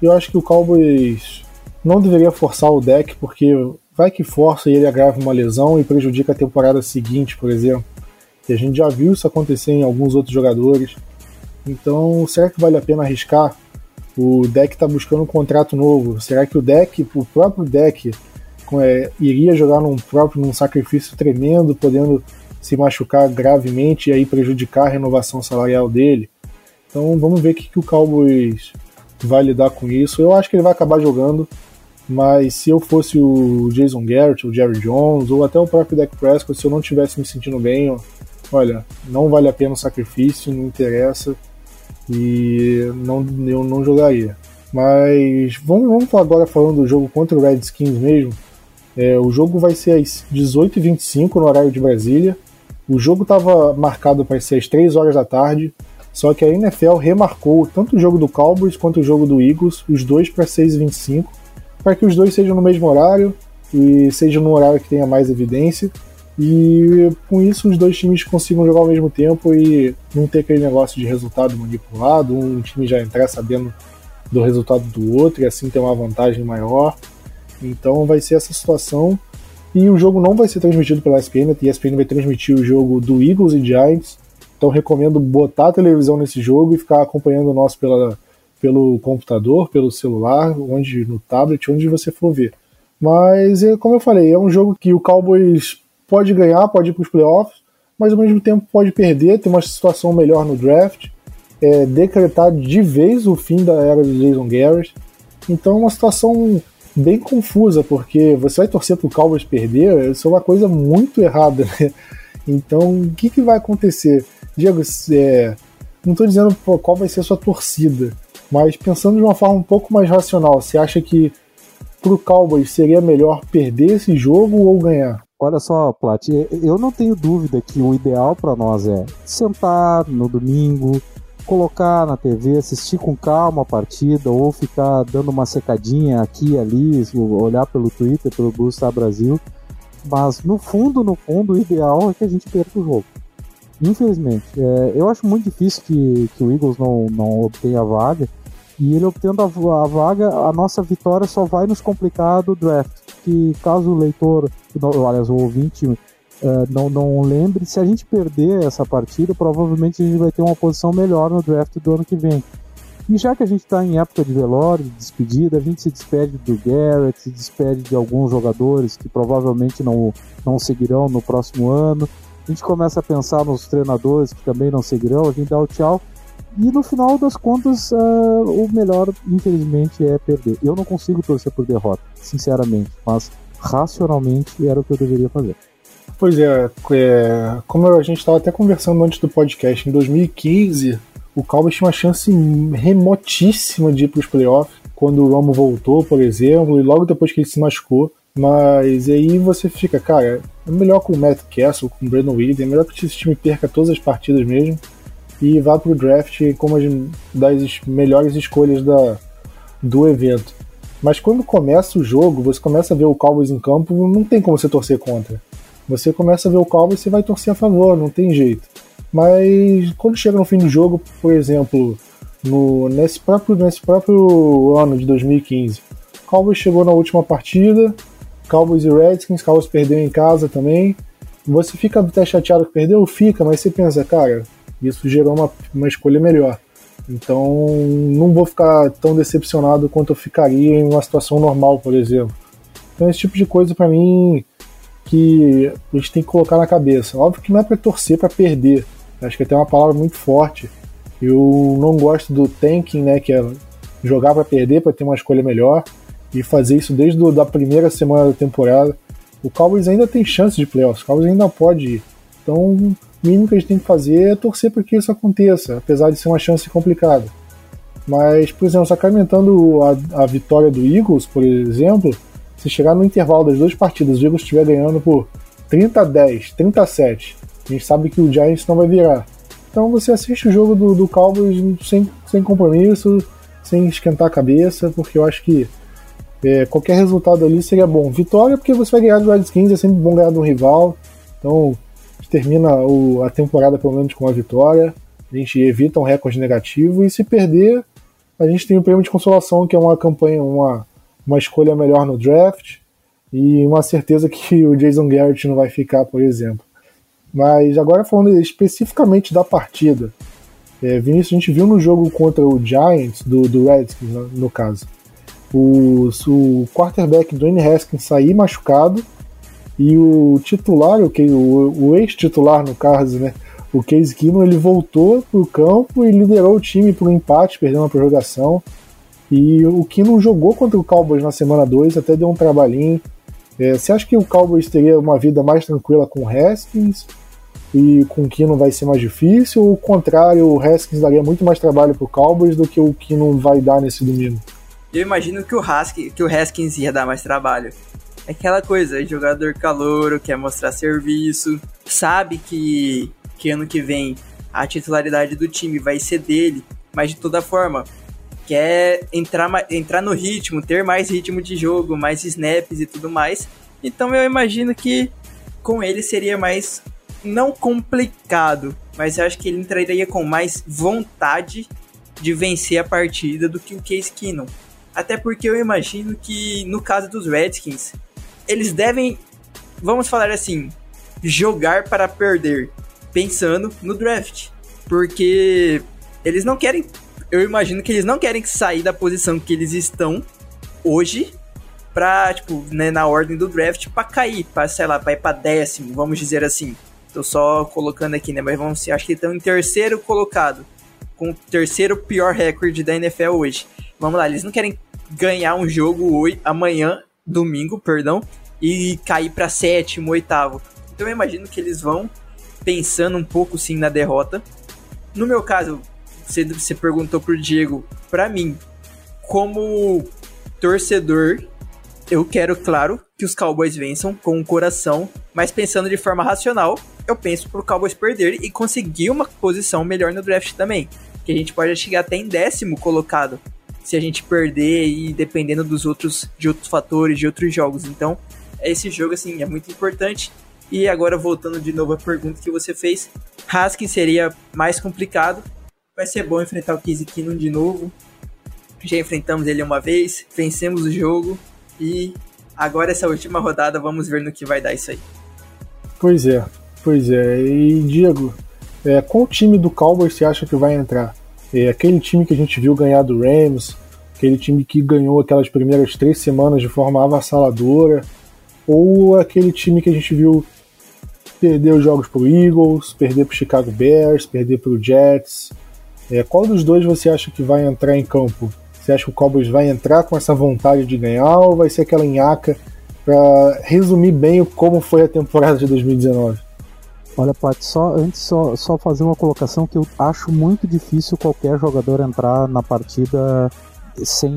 eu acho que o Cowboys não deveria forçar o deck, porque vai que força e ele agrava uma lesão e prejudica a temporada seguinte, por exemplo. A gente já viu isso acontecer em alguns outros jogadores. Então, será que vale a pena arriscar? O deck está buscando um contrato novo. Será que o deck, o próprio deck, é, iria jogar num próprio num sacrifício tremendo, podendo se machucar gravemente e aí prejudicar a renovação salarial dele. Então vamos ver o que, que o Cowboys vai lidar com isso. Eu acho que ele vai acabar jogando, mas se eu fosse o Jason Garrett, o Jerry Jones, ou até o próprio Dak Prescott, se eu não tivesse me sentindo bem, olha, não vale a pena o sacrifício, não interessa, e não, eu não jogaria. Mas vamos, vamos agora falando do jogo contra o Redskins mesmo. É, o jogo vai ser às 18h25 no horário de Brasília. O jogo estava marcado para ser às 3 horas da tarde, só que a NFL remarcou tanto o jogo do Cowboys quanto o jogo do Eagles, os dois para 6h25, para que os dois sejam no mesmo horário e sejam no horário que tenha mais evidência. E com isso os dois times consigam jogar ao mesmo tempo e não ter aquele negócio de resultado manipulado, um time já entrar sabendo do resultado do outro e assim ter uma vantagem maior. Então vai ser essa situação. E o jogo não vai ser transmitido pela ESPN, a ESPN vai transmitir o jogo do Eagles e Giants. Então recomendo botar a televisão nesse jogo e ficar acompanhando o nosso pela, pelo computador, pelo celular, onde no tablet, onde você for ver. Mas, é, como eu falei, é um jogo que o Cowboys pode ganhar, pode ir para os playoffs, mas ao mesmo tempo pode perder, ter uma situação melhor no draft, é, decretar de vez o fim da era de Jason Garrett. Então é uma situação bem confusa, porque você vai torcer pro Cowboys perder, isso é uma coisa muito errada, né? Então, o que, que vai acontecer? Diego, é, não estou dizendo qual vai ser a sua torcida, mas pensando de uma forma um pouco mais racional, você acha que pro Cowboys seria melhor perder esse jogo ou ganhar? Olha só, Plat, eu não tenho dúvida que o ideal para nós é sentar no domingo, colocar na TV, assistir com calma a partida ou ficar dando uma secadinha aqui e ali, olhar pelo Twitter, pelo Blue Brasil. Mas no fundo, no fundo, o ideal é que a gente perca o jogo. Infelizmente, é, eu acho muito difícil que, que o Eagles não, não obtenha a vaga. E ele obtendo a, a, vaga, a nossa vitória só vai nos complicar do draft. Que caso o leitor, aliás, o ouvinte uh, não, não lembre, se a gente perder essa partida, provavelmente a gente vai ter uma posição melhor no draft do ano que vem. E já que a gente está em época de velório, de despedida, a gente se despede do Garrett, se despede de alguns jogadores que provavelmente não, não seguirão no próximo ano. A gente começa a pensar nos treinadores que também não seguirão, a gente dá o tchau E no final das contas, uh, o melhor, infelizmente, é perder. Eu não consigo torcer por derrota, sinceramente, mas racionalmente era o que eu deveria fazer. Pois é, é como a gente estava até conversando antes do podcast, em 2015 o Cowboys tinha uma chance remotíssima de ir para os playoffs, quando o Romo voltou, por exemplo, e logo depois que ele se machucou. Mas aí você fica, cara, é melhor com o Matt Castle, com o Brandon Williams, é melhor que esse time perca todas as partidas mesmo e vá para o draft como as das melhores escolhas da, do evento. Mas quando começa o jogo, você começa a ver o Cowboys em campo, não tem como você torcer contra. Você começa a ver o Cowboys, você vai torcer a favor, não tem jeito. Mas quando chega no fim do jogo, por exemplo, no, nesse, próprio, nesse próprio ano de 2015, o Cowboys chegou na última partida, Cowboys e Redskins, Cowboys perdeu em casa também. Você fica até chateado que perdeu? Fica, mas você pensa, cara, isso gerou uma, uma escolha melhor. Então não vou ficar tão decepcionado quanto eu ficaria em uma situação normal, por exemplo. Então esse tipo de coisa para mim que a gente tem que colocar na cabeça. Óbvio que não é para torcer para perder. Acho que tem uma palavra muito forte. Eu não gosto do tanking, né, que é jogar para perder, para ter uma escolha melhor e fazer isso desde a da primeira semana da temporada. O Cowboys ainda tem chance de playoffs, o Cowboys ainda pode ir. Então, o mínimo que a gente tem que fazer é torcer para que isso aconteça, apesar de ser uma chance complicada. Mas, por exemplo, sacramentando a, a vitória do Eagles, por exemplo, se chegar no intervalo das duas partidas, o Eagles estiver ganhando por 30 a 10, 30 a 7, a gente sabe que o Giants não vai virar. Então você assiste o jogo do, do Cowboys sem, sem compromisso, sem esquentar a cabeça, porque eu acho que é, qualquer resultado ali seria bom. Vitória, porque você vai ganhar do Redskins, é sempre bom ganhar um rival. Então, termina o, a temporada pelo menos com uma vitória. A gente evita um recorde negativo. E se perder, a gente tem o prêmio de consolação, que é uma campanha, uma, uma escolha melhor no draft. E uma certeza que o Jason Garrett não vai ficar, por exemplo. Mas agora falando especificamente da partida. É, Vinícius, a gente viu no jogo contra o Giants, do, do Redskins, no, no caso o, o quarterback Dwayne Haskins sair machucado e o titular, o, o, o ex-titular no caso, né, o Case Keenum, ele voltou para o campo e liderou o time para empate, perdeu uma prorrogação. E o Keenum jogou contra o Cowboys na semana 2, até deu um trabalhinho. É, você acha que o Cowboys teria uma vida mais tranquila com o Haskins e com o Keenum vai ser mais difícil? Ou o contrário, o Haskins daria muito mais trabalho para o Cowboys do que o Keenum vai dar nesse domingo? eu imagino que o, Haskins, que o Haskins ia dar mais trabalho. Aquela coisa, jogador calouro, quer mostrar serviço, sabe que, que ano que vem a titularidade do time vai ser dele, mas de toda forma, quer entrar, entrar no ritmo, ter mais ritmo de jogo, mais snaps e tudo mais. Então eu imagino que com ele seria mais, não complicado, mas eu acho que ele entraria com mais vontade de vencer a partida do que o Case Keenum. Até porque eu imagino que no caso dos Redskins, eles devem, vamos falar assim, jogar para perder, pensando no draft. Porque eles não querem, eu imagino que eles não querem sair da posição que eles estão hoje pra, tipo, né, na ordem do draft para cair, para sei lá, para ir para décimo, vamos dizer assim. Tô só colocando aqui, né, mas vamos, acho que estão em terceiro colocado, com o terceiro pior recorde da NFL hoje. Vamos lá, eles não querem ganhar um jogo hoje, amanhã, domingo, perdão, e cair para sétimo, oitavo. Então eu imagino que eles vão pensando um pouco sim na derrota. No meu caso, você, perguntou pro Diego, para mim, como torcedor, eu quero, claro, que os Cowboys vençam com o coração, mas pensando de forma racional, eu penso pro Cowboys perder e conseguir uma posição melhor no draft também. Que a gente pode chegar até em décimo colocado se a gente perder e dependendo dos outros de outros fatores, de outros jogos. Então, esse jogo assim é muito importante. E agora voltando de novo à pergunta que você fez, Haskins seria mais complicado. Vai ser bom enfrentar o Keenum de novo. Já enfrentamos ele uma vez, vencemos o jogo e agora essa última rodada vamos ver no que vai dar isso aí. Pois é, pois é. E Diego, é, qual time do Cowboys você acha que vai entrar? É aquele time que a gente viu ganhar do Rams, aquele time que ganhou aquelas primeiras três semanas de forma avassaladora, ou aquele time que a gente viu perder os jogos pro Eagles, perder pro Chicago Bears, perder pro Jets. É, qual dos dois você acha que vai entrar em campo? Você acha que o Cowboys vai entrar com essa vontade de ganhar ou vai ser aquela nhaca para resumir bem como foi a temporada de 2019? Olha, Pat, só antes só, só fazer uma colocação que eu acho muito difícil qualquer jogador entrar na partida sem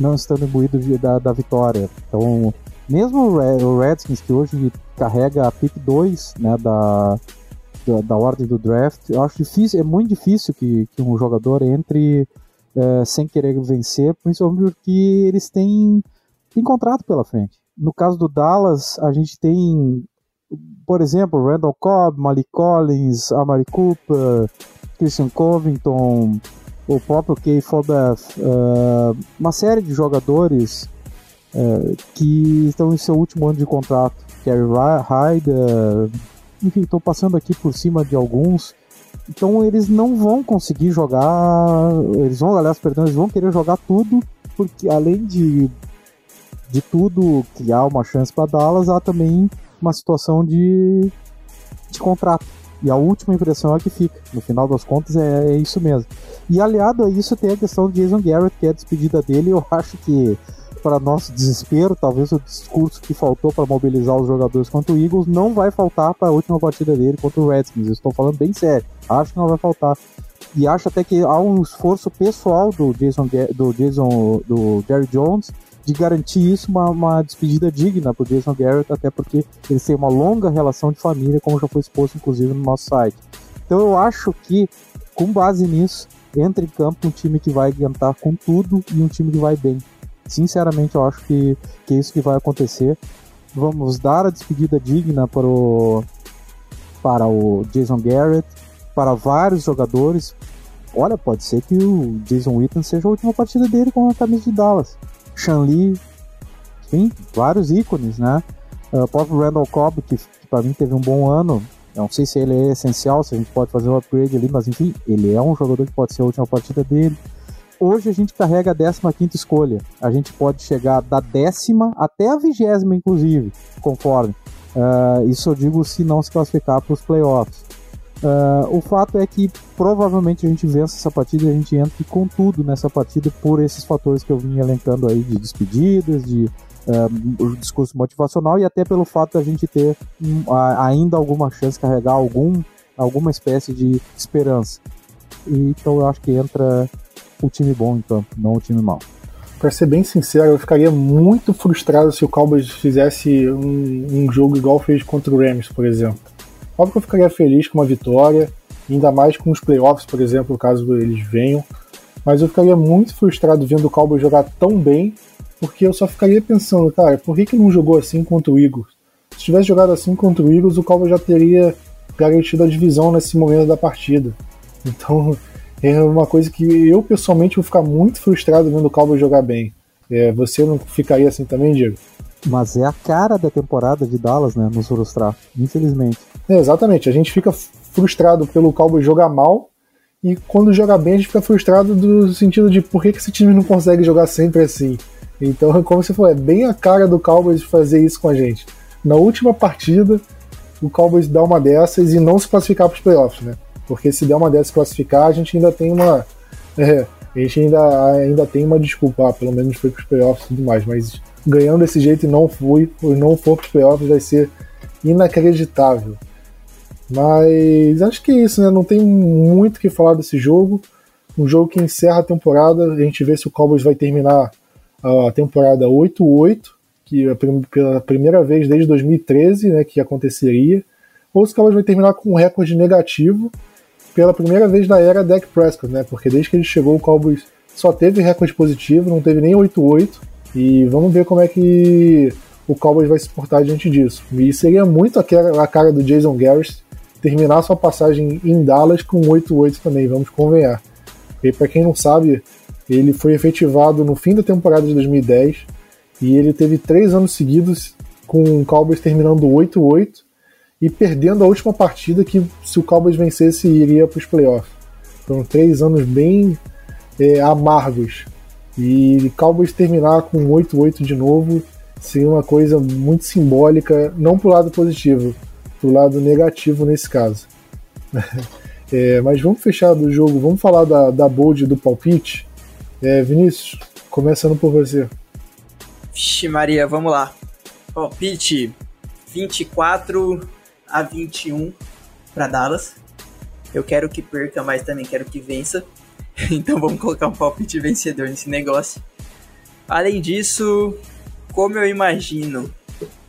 não estando imbuído da, da vitória. Então, mesmo o Redskins, que hoje carrega a pick 2 né, da, da, da, ordem do draft, eu acho difícil, é muito difícil que, que um jogador entre é, sem querer vencer, principalmente porque eles têm, têm contrato pela frente. No caso do Dallas, a gente tem, por exemplo, Randall Cobb, Malik Collins, Amari Cooper, Christian Covington, o próprio Kay Fobeth, uh, uma série de jogadores uh, que estão em seu último ano de contrato. Kerry Hyder, enfim, estou passando aqui por cima de alguns. Então eles não vão conseguir jogar, eles vão, aliás, perdão, eles vão querer jogar tudo, porque além de, de tudo há uma chance para Dallas, há também uma situação de, de contrato. E a última impressão é que fica. No final das contas, é, é isso mesmo. E aliado a isso, tem a questão de Jason Garrett, que é a despedida dele. Eu acho que, para nosso desespero, talvez o discurso que faltou para mobilizar os jogadores contra o Eagles não vai faltar para a última partida dele contra o Redskins. Estou falando bem sério. Acho que não vai faltar. E acho até que há um esforço pessoal do Jason, do Jason, do Jerry Jones de garantir isso uma, uma despedida digna para o Jason Garrett, até porque eles têm uma longa relação de família, como já foi exposto inclusive no nosso site. Então eu acho que, com base nisso, entra em campo um time que vai adiantar com tudo e um time que vai bem. Sinceramente, eu acho que, que é isso que vai acontecer. Vamos dar a despedida digna para o, para o Jason Garrett, para vários jogadores. Olha, pode ser que o Jason Witten seja a última partida dele com a camisa de Dallas. Shanli, enfim, vários ícones, né? Uh, o próprio Randall Cobb, que, que para mim teve um bom ano, não sei se ele é essencial, se a gente pode fazer um upgrade ali, mas enfim, ele é um jogador que pode ser a última partida dele. Hoje a gente carrega a 15 escolha. A gente pode chegar da décima até a vigésima, inclusive, conforme. Uh, isso eu digo se não se classificar para os playoffs. Uh, o fato é que provavelmente a gente vence essa partida e a gente entra com tudo nessa partida por esses fatores que eu vim elencando aí de despedidas, de uh, discurso motivacional e até pelo fato da gente ter um, ainda alguma chance de carregar algum, alguma espécie de esperança. E, então eu acho que entra o time bom em campo, não o time mau. Para ser bem sincero, eu ficaria muito frustrado se o Cowboys fizesse um, um jogo igual fez contra o Rams, por exemplo Óbvio que eu ficaria feliz com uma vitória, ainda mais com os playoffs, por exemplo, caso eles venham. Mas eu ficaria muito frustrado vendo o Cowboys jogar tão bem, porque eu só ficaria pensando, cara, por que, que não jogou assim contra o Eagles? Se tivesse jogado assim contra o Eagles, o Cowboys já teria garantido a divisão nesse momento da partida. Então, é uma coisa que eu pessoalmente vou ficar muito frustrado vendo o Cowboys jogar bem. É, você não ficaria assim também, Diego? Mas é a cara da temporada de Dallas, né? Nos frustrar, infelizmente. É, exatamente. A gente fica frustrado pelo Cowboys jogar mal e quando joga bem a gente fica frustrado do sentido de por que, esse time não consegue jogar sempre assim. Então, como você falou, é bem a cara do Cowboys fazer isso com a gente. Na última partida, o Cowboys dá uma dessas e não se classificar para os playoffs, né? Porque se der uma dessas classificar, a gente ainda tem uma. É, a gente ainda, ainda tem uma desculpa, ah, pelo menos foi para os playoffs e tudo mais, mas ganhando desse jeito e não fui, não for playoffs, vai ser inacreditável. Mas acho que é isso, né? Não tem muito o que falar desse jogo. Um jogo que encerra a temporada. A gente vê se o Cowboys vai terminar a temporada 8-8, que é pela primeira vez desde 2013 né, que aconteceria. Ou se o Cowboys vai terminar com um recorde negativo pela primeira vez na era Dak Prescott, né? Porque desde que ele chegou, o Cowboys só teve recorde positivo, não teve nem 8-8. E vamos ver como é que o Cowboys vai se portar diante disso. E seria muito a cara do Jason Garrett terminar sua passagem em Dallas com 8-8 também, vamos convenhar. E para quem não sabe, ele foi efetivado no fim da temporada de 2010 e ele teve três anos seguidos com o Cowboys terminando 8-8 e perdendo a última partida que se o Cowboys vencesse iria para os playoffs. Foram três anos bem é, amargos e Cowboys terminar com 8-8 de novo seria uma coisa muito simbólica, não pro lado positivo, pro lado negativo nesse caso. É, mas vamos fechar do jogo, vamos falar da, da bold do palpite. É, Vinícius, começando por você. Vixe, Maria, vamos lá. Palpite 24 a 21 para Dallas. Eu quero que perca, mas também quero que vença. Então vamos colocar um palpite vencedor nesse negócio. Além disso, como eu imagino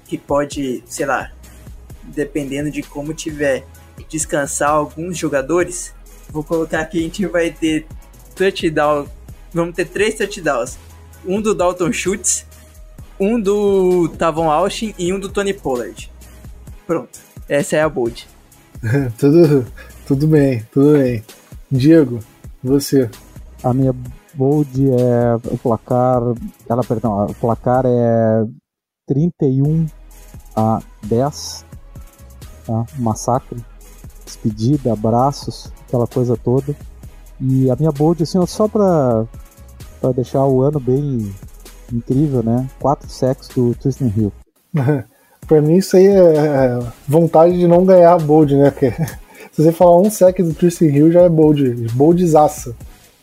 que pode, sei lá, dependendo de como tiver, descansar alguns jogadores, vou colocar que a gente vai ter touchdown. Vamos ter três touchdowns. Um do Dalton Schultz, um do Tavon Austin e um do Tony Pollard. Pronto. Essa é a bold. tudo, tudo bem, tudo bem. Diego, você. A minha bold é o placar. Ela, perdão, o placar é 31 a 10. Tá? Massacre. Despedida, abraços, aquela coisa toda. E a minha bold, assim, só pra, pra deixar o ano bem incrível, né? Quatro sacks do Tristan Hill. pra mim isso aí é vontade de não ganhar a bold, né? Se você falar um sec do Tristan Hill já é bold, boldzaça.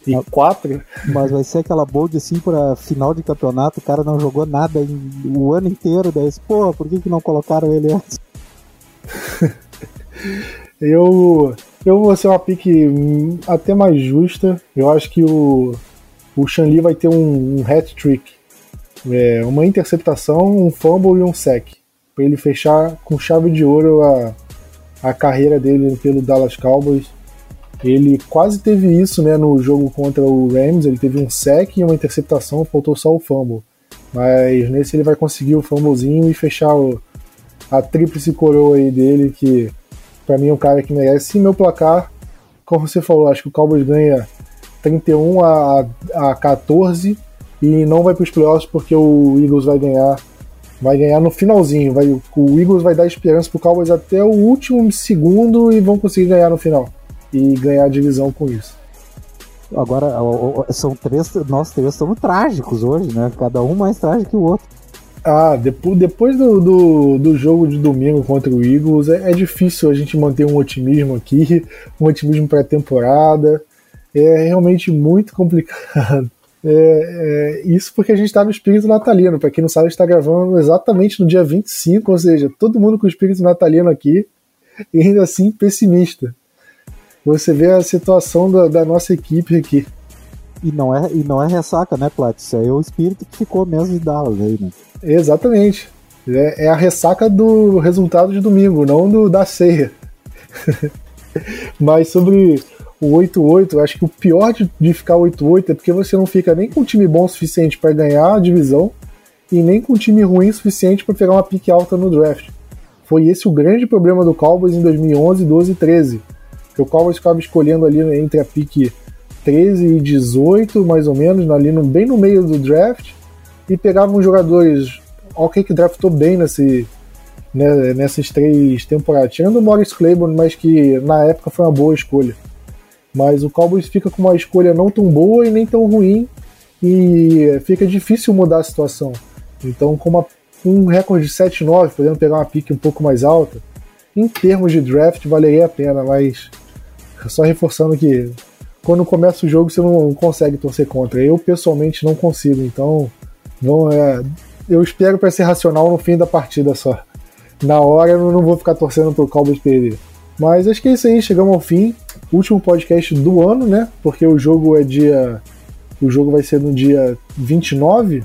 E ah, quatro? Mas vai ser aquela bold assim pra final de campeonato, o cara não jogou nada em, o ano inteiro, daí, pô, por que, que não colocaram ele antes? eu, eu vou ser uma pique até mais justa. Eu acho que o, o Shanli vai ter um, um hat-trick. É, uma interceptação, um fumble e um sec para ele fechar com chave de ouro a, a carreira dele pelo Dallas Cowboys. Ele quase teve isso né, no jogo contra o Rams, ele teve um sec e uma interceptação, faltou só o fumble. Mas nesse ele vai conseguir o fumblezinho e fechar o, a tríplice coroa aí dele, que para mim é um cara que merece. E meu placar, como você falou, acho que o Cowboys ganha 31 a, a 14 e não vai para os playoffs porque o Eagles vai ganhar vai ganhar no finalzinho. Vai, o Eagles vai dar esperança pro Cowboys até o último segundo e vão conseguir ganhar no final. E ganhar a divisão com isso. Agora, são três, nós três estamos trágicos hoje, né? Cada um mais trágico que o outro. Ah, depois, depois do, do, do jogo de domingo contra o Eagles, é, é difícil a gente manter um otimismo aqui, um otimismo pré-temporada. É realmente muito complicado. É, é, isso porque a gente está no espírito natalino. Para quem não sabe, está gravando exatamente no dia 25, ou seja, todo mundo com o espírito natalino aqui, e ainda assim pessimista. Você vê a situação da, da nossa equipe aqui. E não é, e não é ressaca, né, Plat? Isso aí é o espírito que ficou mesmo de Dallas aí, né? Exatamente. É, é a ressaca do resultado de domingo, não do da ceia. Mas sobre o 8-8, acho que o pior de, de ficar 8-8 é porque você não fica nem com um time bom o suficiente para ganhar a divisão e nem com um time ruim o suficiente para pegar uma pique alta no draft. Foi esse o grande problema do Cowboys em 2011, 12 e 13. Que o Cowboys ficava escolhendo ali entre a pique 13 e 18, mais ou menos, ali no, bem no meio do draft, e pegavam jogadores. Ok, que draftou bem nesse, né, nessas três temporadas. Tirando o Morris Claiborne, mas que na época foi uma boa escolha. Mas o Cowboys fica com uma escolha não tão boa e nem tão ruim e fica difícil mudar a situação. Então, com uma, um recorde de 7-9, podendo pegar uma pique um pouco mais alta, em termos de draft valeria a pena, mas só reforçando que quando começa o jogo você não consegue torcer contra. Eu pessoalmente não consigo, então vão, é, eu espero para ser racional no fim da partida só. Na hora eu não vou ficar torcendo pro Cowboys perder. Mas acho que é isso aí, chegamos ao fim último podcast do ano, né? Porque o jogo é dia. O jogo vai ser no dia 29.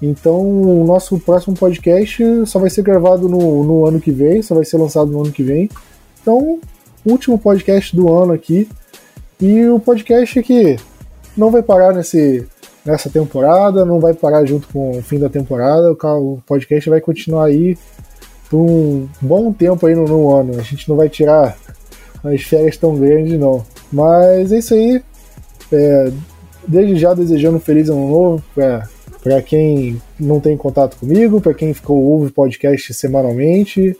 Então o nosso próximo podcast só vai ser gravado no, no ano que vem, só vai ser lançado no ano que vem. Então, último podcast do ano aqui. E o podcast que não vai parar nesse, nessa temporada, não vai parar junto com o fim da temporada. O podcast vai continuar aí por um bom tempo aí no, no ano. A gente não vai tirar as férias tão grandes, não. Mas é isso aí. É, desde já desejando um feliz ano novo para quem não tem contato comigo, para quem ficou ouve podcast semanalmente.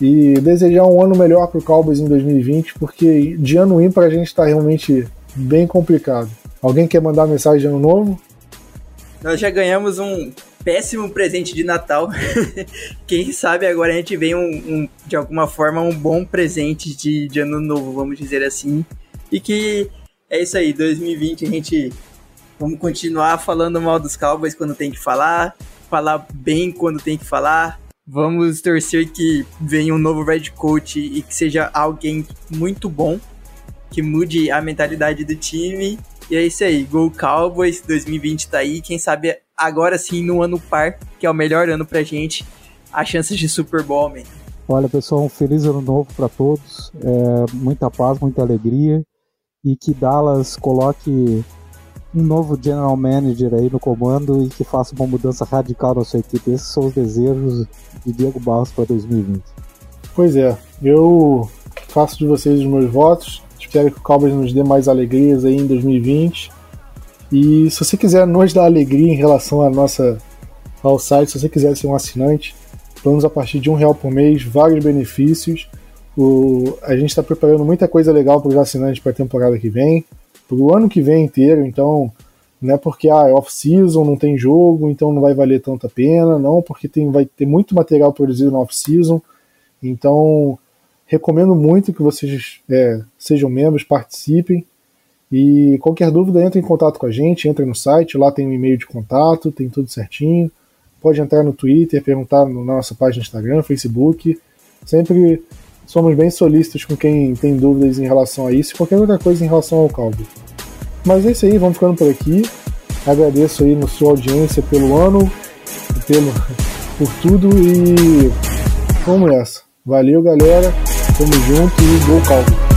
E desejar um ano melhor para o Cowboys em 2020, porque de ano ímpar a gente está realmente bem complicado. Alguém quer mandar mensagem de ano novo? Nós já ganhamos um péssimo presente de Natal. Quem sabe agora a gente vem um, um, de alguma forma um bom presente de, de ano novo, vamos dizer assim. E que é isso aí, 2020 a gente vamos continuar falando mal dos Cowboys quando tem que falar, falar bem quando tem que falar. Vamos torcer que venha um novo Red Coach e que seja alguém muito bom, que mude a mentalidade do time. E é isso aí, Go Cowboys 2020 tá aí, quem sabe agora sim no ano par, que é o melhor ano pra gente, as chances de Super Bowl, man. Olha, pessoal, um feliz ano novo para todos. É, muita paz, muita alegria. E que Dallas coloque um novo general manager aí no comando e que faça uma mudança radical na sua equipe. Esses são os desejos de Diego Barros para 2020. Pois é, eu faço de vocês os meus votos. Espero que o Cowboys nos dê mais alegrias aí em 2020. E se você quiser nos dar alegria em relação à nossa, ao site, se você quiser ser um assinante, planos a partir de um real por mês, vários benefícios. O, a gente está preparando muita coisa legal para os assinantes para a temporada que vem, para o ano que vem inteiro. Então, não é porque ah, é off-season, não tem jogo, então não vai valer tanta pena, não, porque tem, vai ter muito material produzido na off-season. Então, recomendo muito que vocês é, sejam membros, participem. E qualquer dúvida, entre em contato com a gente, entra no site, lá tem um e-mail de contato, tem tudo certinho. Pode entrar no Twitter, perguntar na nossa página Instagram, Facebook. Sempre somos bem solícitos com quem tem dúvidas em relação a isso e qualquer outra coisa em relação ao caldo. Mas é isso aí, vamos ficando por aqui. Agradeço aí na sua audiência pelo ano, pelo, por tudo e vamos nessa. Valeu, galera. Tamo junto e gol caldo.